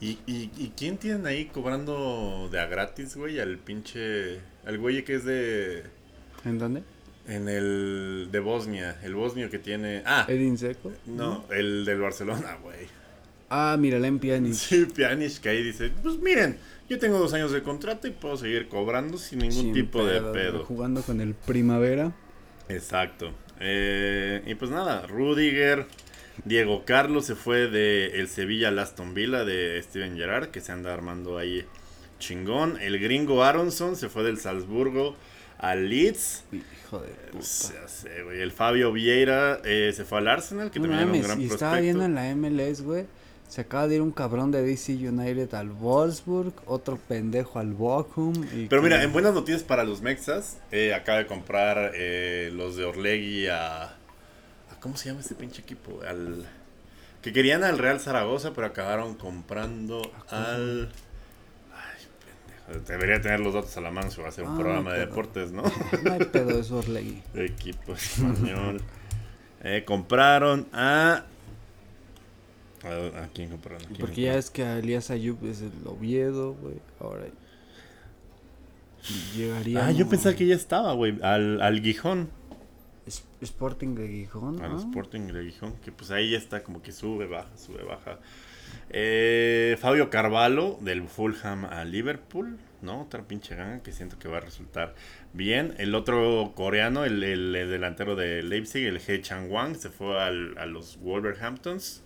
¿Y, y, y quién tienen ahí cobrando de a gratis, güey? Al pinche. Al güey que es de. ¿En dónde? En el. de Bosnia. El bosnio que tiene. Ah, Edin Seco. no, el del Barcelona, güey. Ah, mira, Len Pjanic. Sí, Pjanic, que ahí dice: Pues miren, yo tengo dos años de contrato y puedo seguir cobrando sin ningún Sin tipo pedo, de pedo. Jugando con el Primavera. Exacto. Eh, y pues nada, Rudiger, Diego Carlos se fue de el Sevilla al Aston Villa de Steven Gerrard, que se anda armando ahí chingón. El gringo Aronson se fue del Salzburgo al Leeds. Hijo de puta. Ya sé, güey. El Fabio Vieira eh, se fue al Arsenal, que No también mames, era un gran y estaba prospecto. viendo en la MLS, güey. Se acaba de ir un cabrón de DC United al Wolfsburg, otro pendejo al Bochum. y Pero mira, en buenas noticias para los Mexas, eh, acaba de comprar eh, los de Orlegui a, a- ¿Cómo se llama este pinche equipo? Al. Que querían al Real Zaragoza, pero acabaron comprando al. Ay, pendejo. Debería tener los datos a la mano si va a hacer un Ah, programa de deportes, ¿no? No hay pedo, es Orlegui. Equipo español. Eh, compraron a. ¿A, a quién compraron? ¿A quién Porque ya es que a Elías Ayub es el Oviedo, güey. Ahora llegaría. Ah, yo pensaba que ya estaba, güey. Al, al Gijón. Sporting de Gijón, Al ¿no? Sporting de Gijón, que pues ahí está como que sube, baja, sube, baja. Eh, Fabio Carvalho del Fulham a Liverpool, ¿no? Otra pinche ganga que siento que va a resultar bien. El otro coreano, el, el delantero de Leipzig, el He Chang-Wang, se fue al- a los Wolverhamptons.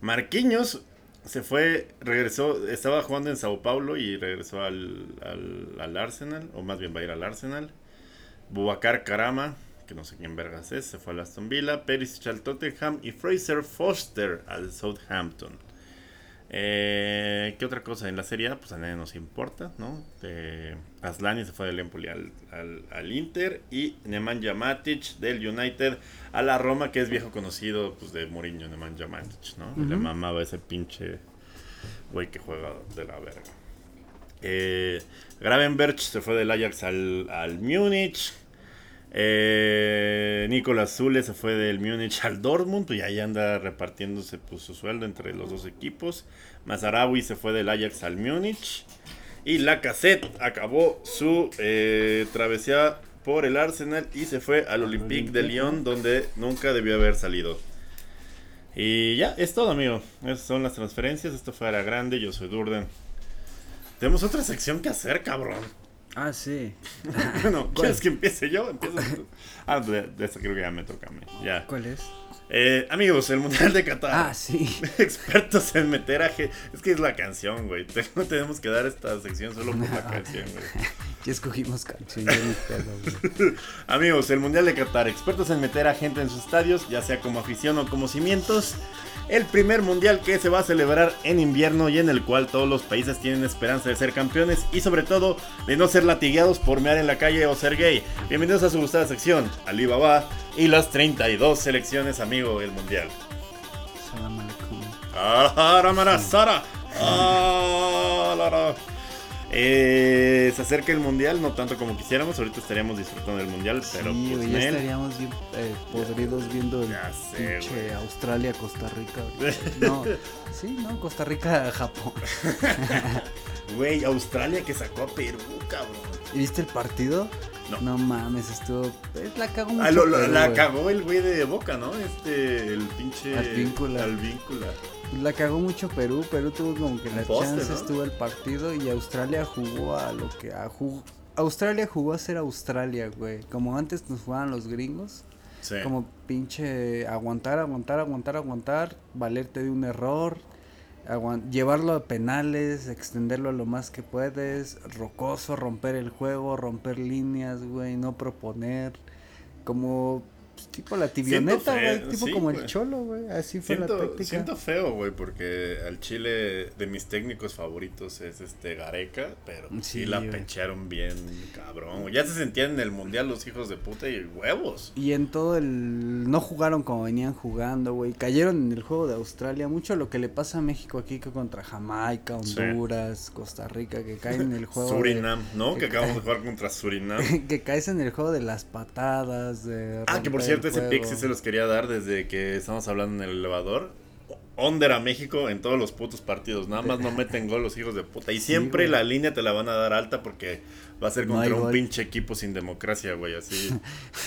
Marquinhos se fue, regresó, estaba jugando en Sao Paulo y regresó al, al, al Arsenal, o más bien va a ir al Arsenal. Bubacar Karama, que no sé quién vergas es, se fue al Aston Villa. Perisic al Tottenham y Fraser Foster al Southampton. Eh, ¿Qué otra cosa? En la serie A, pues a nadie nos importa, ¿no? Eh, Aslani se fue del Empoli al, al, al Inter y Nemanja Matic del United a la Roma, que es viejo conocido pues, de Mourinho, Nemanja Matic, ¿no? Le mamaba ese pinche güey que juega de la verga. Eh, Gravenberch se fue del Ajax al, al Múnich. Eh, Nicolás Zule se fue del Múnich al Dortmund y ahí anda repartiéndose pues, su sueldo entre los dos equipos. Mazarawi se fue del Ajax al Múnich. Y Lacazette acabó su eh, travesía por el Arsenal y se fue al Olympique de Lyon donde nunca debió haber salido. Y ya, es todo amigo. Esas son las transferencias. Esto fue a la grande. Yo soy Durden. Tenemos otra sección que hacer, cabrón. Ah, sí. Bueno, ¿quieres que empiece yo? Empiezas tú. Ah, de, de esta creo que ya me toca a mí. Ya. ¿Cuál es? Eh, amigos, el Mundial de Qatar. Ah, sí. Expertos en meter a ge- Es que es la canción, güey. No tenemos que dar esta sección solo por la canción, güey. Ya escogimos canción, ya ni pedo. Amigos, el Mundial de Qatar, expertos en meter a gente en sus estadios, ya sea como afición o como cimientos. El primer mundial que se va a celebrar en invierno y en el cual todos los países tienen esperanza de ser campeones y sobre todo de no ser latigueados por mear en la calle o ser gay. Bienvenidos a su gustada sección, Alibaba y las 32 selecciones, amigo, del mundial. Salam aleikum. Eh, se acerca el mundial, no tanto como quisiéramos. Ahorita estaríamos disfrutando del mundial, pero sí, pues güey, ya estaríamos bien eh, podridos viendo el sé, pinche. Australia, Costa Rica. No, sí, no, Costa Rica, Japón. Güey, Australia que sacó a Perú, cabrón. ¿Y viste el partido? No. No mames, estuvo. eh, La cagó mucho. Ah, lo- lo- Perú, la güey. cagó el güey de Boca, ¿no? Este, el pinche. Advíncula. Alvíncula. La cagó mucho Perú. Perú tuvo como que las poste, chances, ¿no? tuvo el partido y Australia jugó a lo que. A jug- Australia jugó a ser Australia, güey. Como antes nos jugaban los gringos. Sí. Como pinche aguantar, aguantar, aguantar, aguantar, valerte de un error, llevarlo a penales, extenderlo lo más que puedes, rocoso, romper el juego, romper líneas, güey, no proponer, como pues, tipo la tibioneta, güey, tipo sí, como el cholo, güey, así fue la Siento, táctica. siento feo, güey, porque al Chile de mis técnicos favoritos es este Gareca, pero sí, Sí, la pecharon bien, cabrón. Ya se sentían en el mundial los hijos de puta y huevos. Y en todo el... No jugaron como venían jugando, güey. Cayeron en el juego de Australia. Mucho lo que le pasa a México aquí que contra Jamaica, Sí. Honduras, Costa Rica, que caen en el juego de- Surinam, ¿no? que Que acabamos de jugar contra Surinam. que caes en el juego de las patadas, de Ah, que por cierto, ese pick sí se los quería dar desde que estamos hablando en el elevador. Onder a México en todos los putos partidos. Nada más no meten gol los hijos de puta. Y siempre la línea te la van a dar alta porque va a ser contra un gol. pinche equipo sin democracia, güey. Así.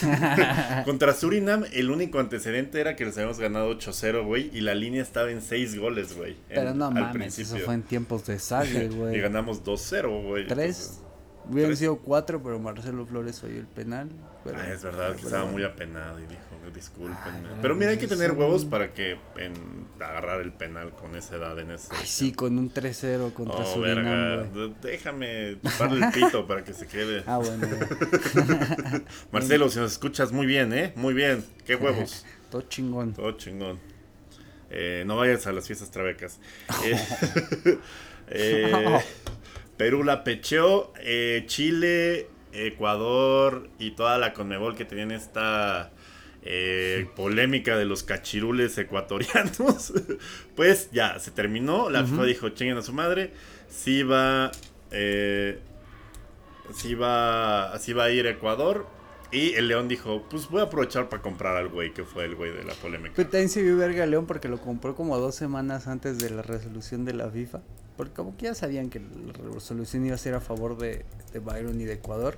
contra Surinam, el único antecedente era que les habíamos ganado 8-0, güey. Y la línea estaba en 6 goles, güey. Pero en- no al mames, principio. eso fue en tiempos de Sague, Y güey. ganamos 2-0, güey. Tres. Entonces- Hubieran tres. sido cuatro, pero Marcelo Flores falló el penal. Pero- Ah, es verdad que estaba muy apenado y dijo, discúlpenme. Ay, Pero mira, hay que tener huevos para que en, agarrar el penal con esa edad en ese. Ay, sí, con un 3-0 contra Oh, Surinam, verga. Déjame chuparle el pito para que se quede. Ah, bueno. Marcelo, si nos escuchas muy bien, ¿eh? Muy bien. Qué huevos. todo chingón. Todo chingón. Eh, no vayas a las fiestas trabecas. Eh, eh, Perú la pecheó. eh, Chile, Ecuador y toda la Conmebol que tenían esta eh, polémica de los cachirules ecuatorianos. pues ya, se terminó. La FIFA dijo, chinguen a su madre. Sí va... Eh, sí va, sí va a ir Ecuador. Y el León dijo, pues voy a aprovechar para comprar al güey que fue el güey de la polémica. Pero también se vio verga León porque lo compró como dos semanas antes de la resolución de la FIFA. Porque como que ya sabían que la resolución iba a ser a favor de, de Byron y de Ecuador.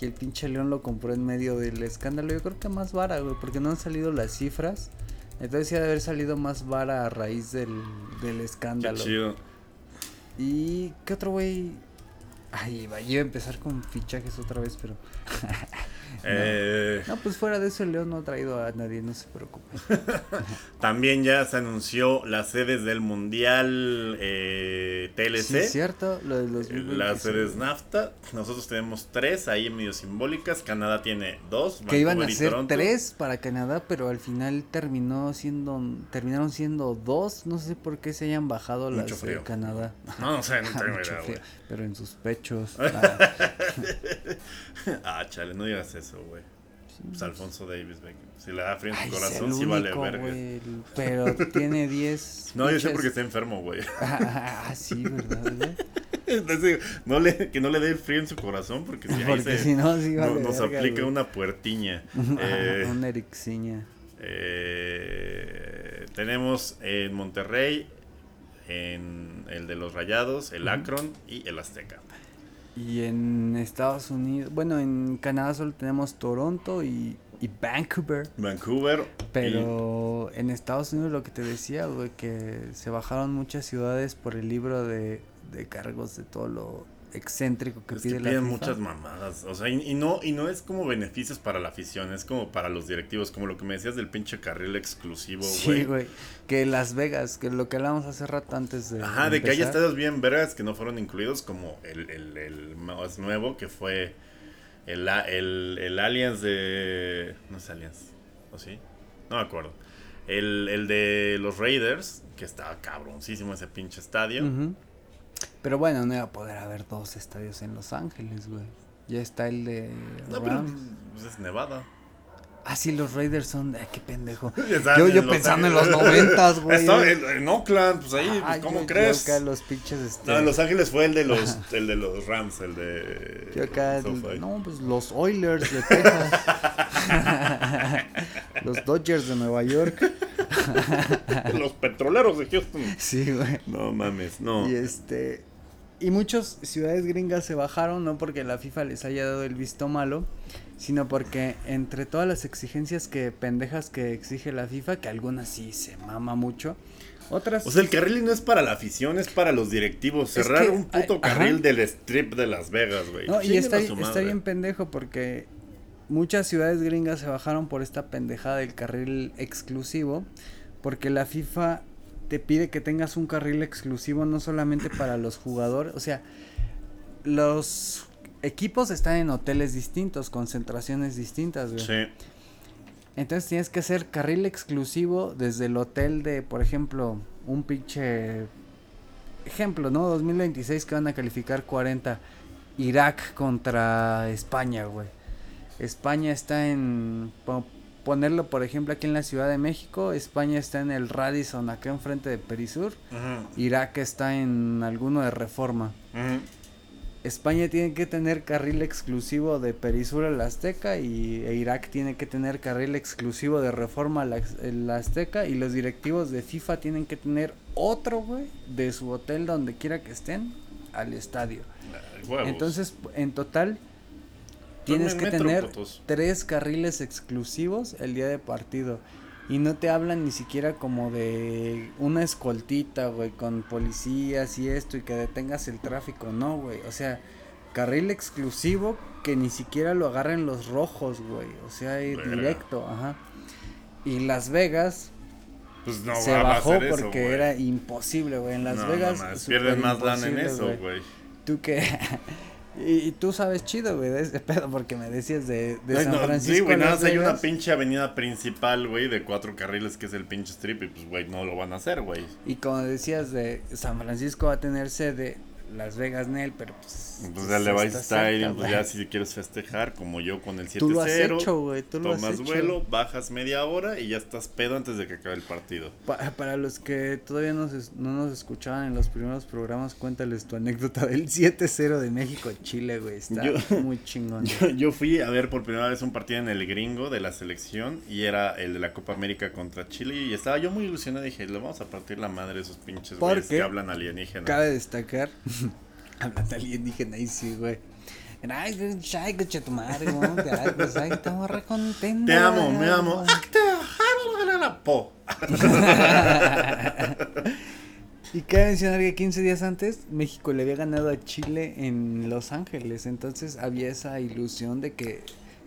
Y el pinche León lo compró en medio del escándalo. Yo creo que más vara, güey, porque no han salido las cifras. Entonces sí ha de haber salido más vara a raíz del, del Qué escándalo. chido. ¿Y qué otro güey? Ay, iba a empezar con fichajes otra vez, pero. Eh, No, pues fuera de eso, el León no ha traído a nadie, no se preocupe. también ya se anunció las sedes del Mundial eh, TLC. Sí, es cierto, lo de los Las sedes NAFTA, nosotros tenemos tres ahí medio simbólicas. Canadá tiene dos. Que iban a Vancouver ser Toronto. tres para Canadá, pero al final terminó siendo, terminaron siendo dos. No sé por qué se hayan bajado Mucho las de. Canadá. No, no sé, no tengo idea. Pero en sus pechos. ah, Ah, chale, no digas eso, güey. Pues Alfonso Davis, güey. Si le da frío en su corazón, sí vale verga. el- Pero tiene 10. No, yo sé porque está enfermo, güey. Ah, sí, ¿verdad? güey? Entonces, no le, que no le dé frío en su corazón, porque si ahí Porque se- si no, sí nos verga, aplica una puertiña. Eh, Un Erixiña. eh, tenemos en Monterrey, en el de los Rayados, el Akron y el Azteca. Y en Estados Unidos, bueno, en Canadá solo tenemos Toronto y, y Vancouver. Vancouver. Pero en Estados Unidos lo que te decía, güey, que se bajaron muchas ciudades por el libro de, de cargos de todo lo excéntrico que es que pide la piden FIFA. muchas mamadas. O sea, y, y no, y no es como beneficios para la afición, es como para los directivos, como lo que me decías del pinche carril exclusivo, güey. Sí, güey. Que Las Vegas, que lo que hablamos hace rato antes de. Ajá, de que hay estadios bien vergas que no fueron incluidos, como el, el, el más nuevo que fue el, el, el Allianz de. No es Allianz, ¿o sí? No me acuerdo. El, el de los Raiders, que estaba cabroncísimo ese pinche estadio. Ujú. Pero bueno, no iba a poder haber dos estadios en Los Ángeles, güey. Ya está el de No, pero Rams. pues, es Nevada. Ah, sí, los Raiders son. Ay, qué pendejo. Yo, en yo Los pensando en los noventas, güey. Estaba en, en Oakland, pues ahí, Ah, pues, ¿cómo yo- crees? Yo acá los pinches. Este, No, en Los Ángeles fue el de los, el de los Rams, el de. Yo acá, no, pues los Oilers de Texas. los Dodgers de Nueva York. los petroleros de Houston. Sí, güey. No mames, no. Y este. Y muchas ciudades gringas se bajaron, no porque la FIFA les haya dado el visto malo, sino porque entre todas las exigencias que pendejas que exige la FIFA, que algunas sí se mama mucho, otras. O sea, el carril no es para la afición, es para los directivos. Es Cerrar que, un puto ay, carril ajá. del strip de Las Vegas, güey. No, y está, está bien pendejo porque muchas ciudades gringas se bajaron por esta pendejada del carril exclusivo, porque la FIFA te pide que tengas un carril exclusivo no solamente para los jugadores, o sea, los equipos están en hoteles distintos, concentraciones distintas, güey. Sí. Entonces tienes que hacer carril exclusivo desde el hotel de, por ejemplo, un pinche ejemplo, ¿no? 2026 que van a calificar 40 Irak contra España, güey. España está en po- ponerlo, por ejemplo, aquí en la Ciudad de México, España está en el Radisson acá enfrente de Perisur, Irak está en alguno de Reforma. España tiene que tener carril exclusivo de Perisur al Azteca y e Irak tiene que tener carril exclusivo de Reforma el Azteca y los directivos de FIFA tienen que tener otro, güey, de su hotel donde quiera que estén al estadio. Entonces, en total tienes en que metro, tener putos. tres carriles exclusivos el día de partido. Y no te hablan ni siquiera como de una escoltita, güey, con policías y esto y que detengas el tráfico. No, güey. O sea, carril exclusivo que ni siquiera lo agarren los rojos, güey. O sea, ir directo, ajá. Y Las Vegas Pues no se bajó eso, porque era imposible, güey. En Las No, Vegas no súper pierden más lana en eso, güey. güey. Tú que. y, y tú sabes chido, güey, de ese pedo, porque me decías de, de Ay, San no, Francisco. sí, güey, nada más hay una pinche avenida principal, güey, de cuatro carriles que es el pinche strip y pues, güey, no lo van a hacer, güey. Y como decías, de San Francisco va a tener sede Las Vegas Nel, pero pues. Entonces pues, el Levi's está Stadium, cerca, pues ya si quieres festejar, como yo con el 7-0. Tú lo has hecho, güey, tú lo has Tomas hecho. vuelo, bajas media hora y ya estás pedo antes de que acabe el partido. Pa- para los que todavía nos es- no nos escuchaban en los primeros programas, cuéntales tu anécdota del 7-0 de México-Chile, güey. Está Yo- muy chingón. Yo, yo fui a ver por primera vez un partido en el gringo de la selección y era el de la Copa América contra Chile y estaba yo muy ilusionado. Dije, le vamos a partir la madre a esos pinches ¿Por güeyes que hablan alienígena. Cabe destacar, hablando alienígena ahí sí, güey. Ay, güey, ay, coche tu madre, güey. Pues, ay, estamos re contentos. Te amo, me amo. Ah, Po. Y cabe mencionar que 15 días antes México le había ganado a Chile en Los Ángeles. Entonces había esa ilusión de que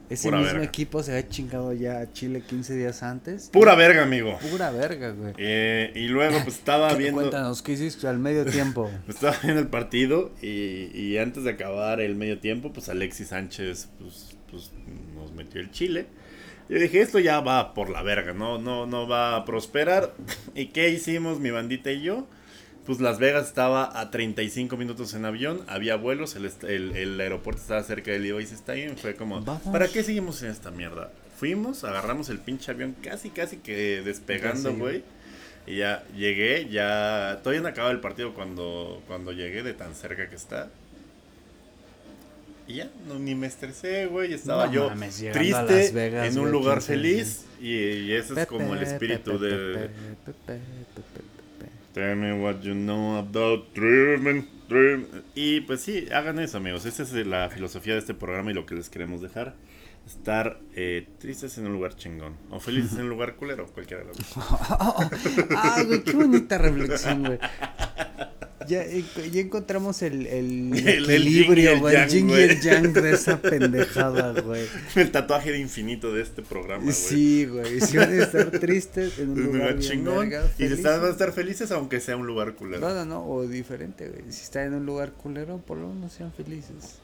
ese Pura mismo verga. equipo se había chingado ya a Chile 15 días antes. Pura verga, amigo. Pura verga, güey. Eh, y luego pues estaba ¿Qué- viendo Cuéntanos, ¿qué hiciste al medio tiempo? estaba viendo el partido y, y antes de acabar el medio tiempo pues Alexis Sánchez pues, pues nos metió el Chile. Yo dije, esto ya va por la verga, no no no va a prosperar. ¿Y qué hicimos mi bandita y yo? Pues Las Vegas estaba a 35 minutos en avión, había vuelos, el, est- el, el aeropuerto estaba cerca del Levi's Stadium. Fue como, Vamos. ¿para qué seguimos en esta mierda? Fuimos, agarramos el pinche avión casi, casi que despegando, güey. Y ya llegué, ya. Todavía no acababa el partido cuando, cuando llegué de tan cerca que está. Y ya, no, ni me estresé, güey. Estaba No yo mames, triste, Vegas, en un lugar 15 feliz. Y, y ese es como el espíritu de. Tell me what you know about dreaming, dream. Y pues sí, hagan eso, amigos. Esa es la filosofía de este programa y lo que les queremos dejar. Estar eh, tristes en un lugar chingón. O felices en un lugar culero, cualquiera de los dos. Ah, güey, qué bonita reflexión, güey. Ya, eh, ya encontramos el, el, El- equilibrio, el güey. El yang, yin y el yang de esa pendejada, güey. El tatuaje de infinito de este programa, güey. Sí, güey. Si van a estar tristes en un Un lugar chingón. verga, y van a estar felices aunque sea un lugar culero. No, no, no, o diferente, güey. Si están en un lugar culero, por lo menos sean felices.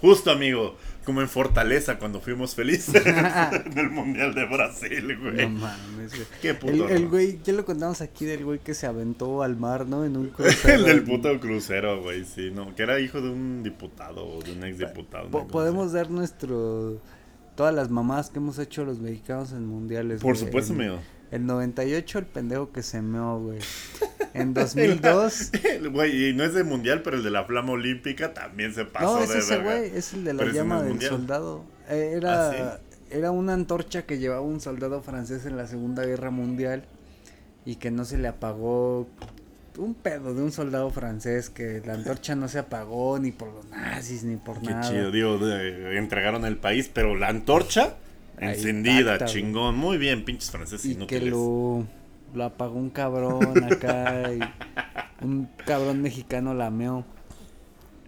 Justo, amigo. Como en Fortaleza cuando fuimos felices en el Mundial de Brasil, güey. No mames, güey. Qué puto El, el güey, ya lo contamos aquí del güey que se aventó al mar, ¿no? En un crucero. El del puto crucero, güey, sí, no. Que era hijo de un diputado o de un exdiputado. Po- podemos dar nuestro. Todas las mamás que hemos hecho los mexicanos en mundiales. Por güey. supuesto, En- amigo. El 98, el pendejo que se meó, güey. En 2002. El Güey, y no es de mundial, pero el de la flama olímpica también se pasó no, es de ese güey, es el de la Pero llama del mundial. soldado. Eh, Era, Ah, era una antorcha que llevaba un soldado francés en la Segunda Guerra Mundial y que no se le apagó. Un pedo de un soldado francés que la antorcha no se apagó ni por los nazis ni por Qué nada. chido, digo, de- entregaron el país, pero la antorcha encendida, chingón. Muy bien, pinches franceses y inútiles. que lo, lo apagó un cabrón acá y un cabrón mexicano la meó.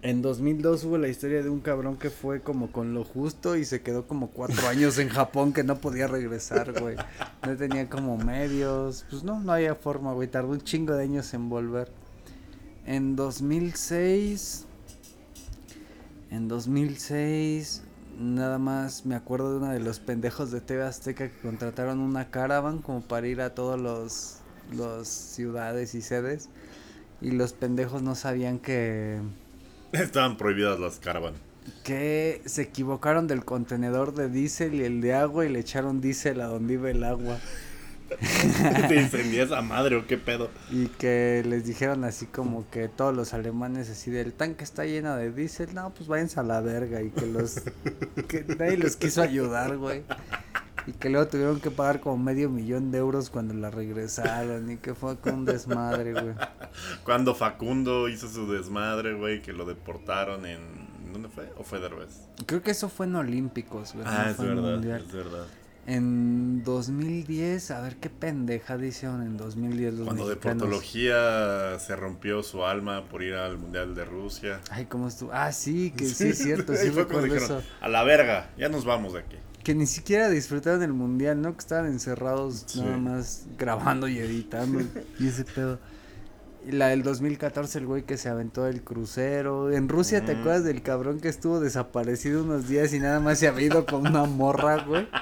En 2002 hubo la historia de un cabrón que fue como con lo justo y se quedó como cuatro años en Japón que no podía regresar, güey. No tenía como medios, pues no, no había forma, güey. Tardó un chingo de años en volver. En 2006, en 2006, nada más me acuerdo de uno de los pendejos de TV Azteca que contrataron una caravan como para ir a todos los, los ciudades y sedes. Y los pendejos no sabían que, Estaban prohibidas las caravanas. que se equivocaron del contenedor de diésel y el de agua y le echaron diésel a donde iba el agua. ¿Te incendió esa madre o qué pedo? Y que les dijeron así como que todos los alemanes así del tanque está lleno de diésel, no, pues váyanse a la verga y que los que nadie los quiso ayudar, güey. Y que luego tuvieron que pagar como medio millón de euros cuando la regresaron y que fue con un desmadre, güey. Cuando Facundo hizo su desmadre, güey, que lo deportaron en... ¿Dónde fue? ¿O fue Derbez? Creo que eso fue en Olímpicos, güey. Ah, no es fue en verdad, es verdad. En 2010, a ver qué pendeja hicieron en 2010 los Cuando mexicanos. portología se rompió su alma por ir al Mundial de Rusia. Ay, ¿cómo estuvo? Ah, sí, que sí es cierto, sí recuerdo dijeron, eso. A la verga, ya nos vamos de aquí. Que ni siquiera disfrutaron el mundial, ¿no? Que estaban encerrados Sí. nada más grabando y editando. y ese pedo. Y la del 2014, el güey que se aventó el crucero. En Rusia, ¿te acuerdas del cabrón que estuvo desaparecido unos días y nada más se había ido con una morra, güey?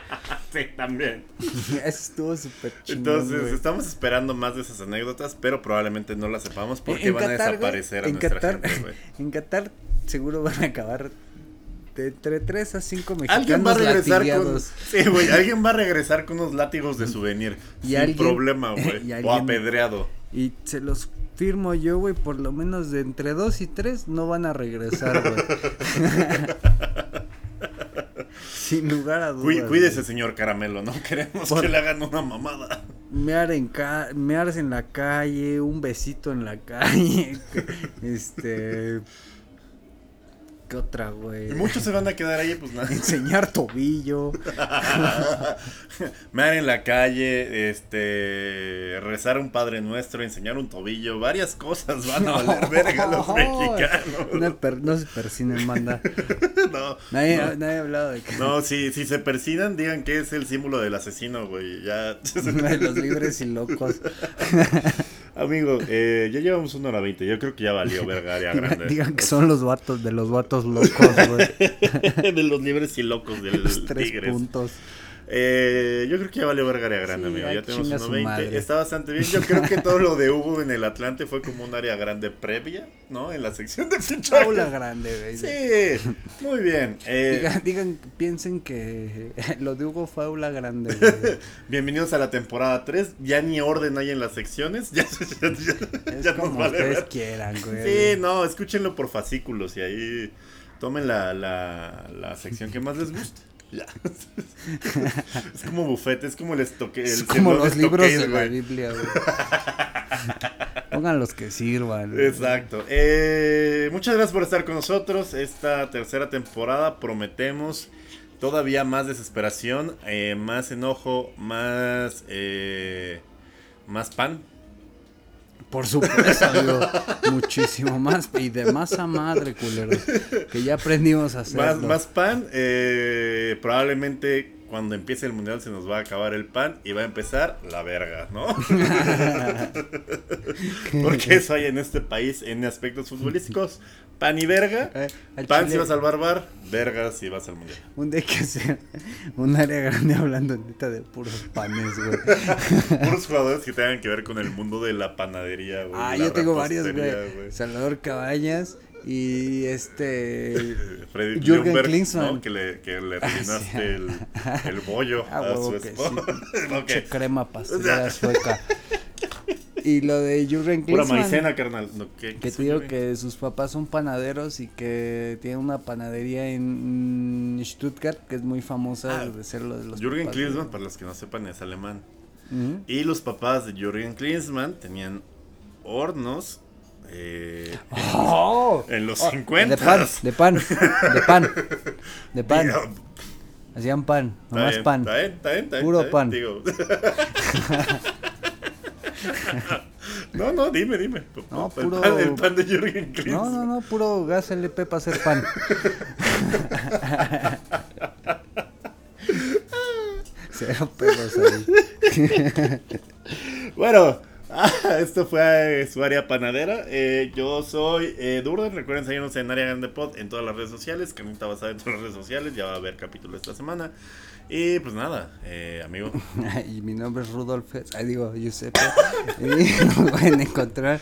Sí, también. Eso estuvo súper chingón, Entonces, güey. estamos esperando más de esas anécdotas, pero probablemente no las sepamos porque En van a Qatar, güey, desaparecer a en nuestra Qatar, gente, güey. En Qatar seguro van a acabar de entre 3 a 5 mexicanos Alguien va a regresar con. Sí, güey. Alguien va a regresar con unos látigos de souvenir. Y sin alguien- problema, güey. O apedreado. Y se los firmo yo, güey, por lo menos de entre 2 y 3 no van a regresar, güey. Sin lugar a dudas. Cuí- Cuídese, güey. señor Caramelo. No queremos Por- que le hagan una mamada. Mear en ca mearse en la calle, un besito en la calle, este que otra, güey. Y muchos se van a quedar ahí, pues nada. Enseñar tobillo. Mear en la calle, este, rezar un Padre Nuestro, enseñar un tobillo, varias cosas van a valer verga los mexicanos. No, per- no se persinen, manda. No, Nadie, no. nadie ha hablado de que No, si, si se persinan, digan que es el símbolo del asesino, güey. Ya. de los libres y locos. Amigo, eh, ya llevamos una hora veinte. Yo creo que ya valió verga grande. Digan que son los vatos de los vatos locos, güey. de los libres y locos del Los tres Tigres. puntos. Eh, yo creo que ya valió verga área grande, Sí, amigo. ya tenemos chinga su 1.20. madre. Está bastante bien. Yo creo que todo lo de Hugo en el Atlante fue como un área grande previa, ¿no? En la sección de fichajes. Paula grande, güey. Sí, muy bien. Eh, Digan, digan, piensen que lo de Hugo fue aula grande, güey. bienvenidos a la temporada 3. Ya ni orden hay en las secciones. Ya, ya, ya- Es ya nos como vale ustedes ver. quieran, güey. Sí, no, escúchenlo por fascículos y ahí tomen la, la, la sección que más les guste. Ya. es como bufete, es como el estoque. Es el como Señor los libros de la. Biblia, güey. Pongan los que sirvan. Exacto. Eh, muchas gracias por estar con nosotros. Esta tercera temporada prometemos todavía más desesperación, eh, más enojo, más eh, más pan. Por supuesto. Muchísimo más. Y de masa madre, culeros. Que ya aprendimos a hacerlo. Más, más pan. eh, probablemente cuando empiece el mundial se nos va a acabar el pan y va a empezar la verga, ¿no? Porque eso hay en este país en aspectos futbolísticos. Pan y verga. Eh, Pan chile, si vas al barbar, verga si vas al mundial. Un día hay que hacer un área grande hablando neta de puros panes, güey. Puros jugadores que tengan que ver con el mundo de la panadería, güey. Ah, yo tengo varios, güey. Salvador Cabañas y este. Freddy Jürgen Klinsmann. ¿no? Que le, que le Ah, rellenaste sí. el, el bollo Ah, a su esposa. sí. Crema pastelera sueca. Y lo de Jürgen Pura Klinsmann. maicena, carnal. No, ¿qué- qué Que te digo que sus papás son panaderos y que tiene una panadería en Stuttgart que es muy famosa Ah, de ser lo de los Jürgen de- Klinsmann, para los que no sepan, es alemán. Y los papás de Jürgen Klinsmann tenían hornos eh, ¡Oh! en los Oh, 50. De pan, de pan, de pan, de pan. Digo, Hacían pan, nomás bien, pan. Está bien, está bien, está bien, Puro pan. digo. no, no, dime, dime. No, el, puro- pan, el pan de Jürgen No, Klinsmann. no, no, puro gas LP para hacer pan. Cero pedos ahí. Bueno, ah, esto fue eh, su área panadera. Eh, yo soy eh, Durden. Recuerden seguirnos en Área Grande Pod en todas las redes sociales. Canita basada en todas las redes sociales. Ya va a haber capítulo esta semana. Y pues nada, eh, amigo. y mi nombre es Rudolf, ahí digo, Giuseppe. y nos pueden encontrar,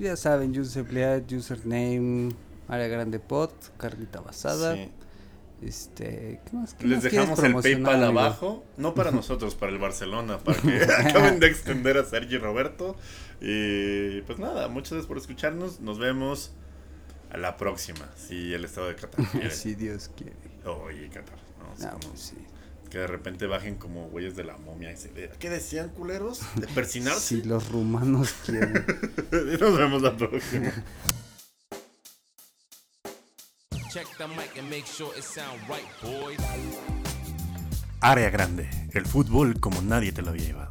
ya saben, Giuseppe, username, área grande pot, carnita basada. sí. Este, ¿qué más? ¿Qué Les más dejamos el PayPal amigo? abajo. No para nosotros, para el Barcelona. Para que acaben de extender a Sergi Roberto. Y pues nada, muchas gracias por escucharnos. Nos vemos a la próxima. Si el estado de Qatar quiere. Si Dios quiere. Oye, Qatar. ¿no? Es Ah, como- pues sí. Que de repente bajen como güeyes de la momia y se. ¿Qué decían, culeros? ¿De persinarse? Si los rumanos quieren. Nos vemos la próxima. Check the mic and make sure it sound right, boys. Área grande, el fútbol como nadie te lo había llevado.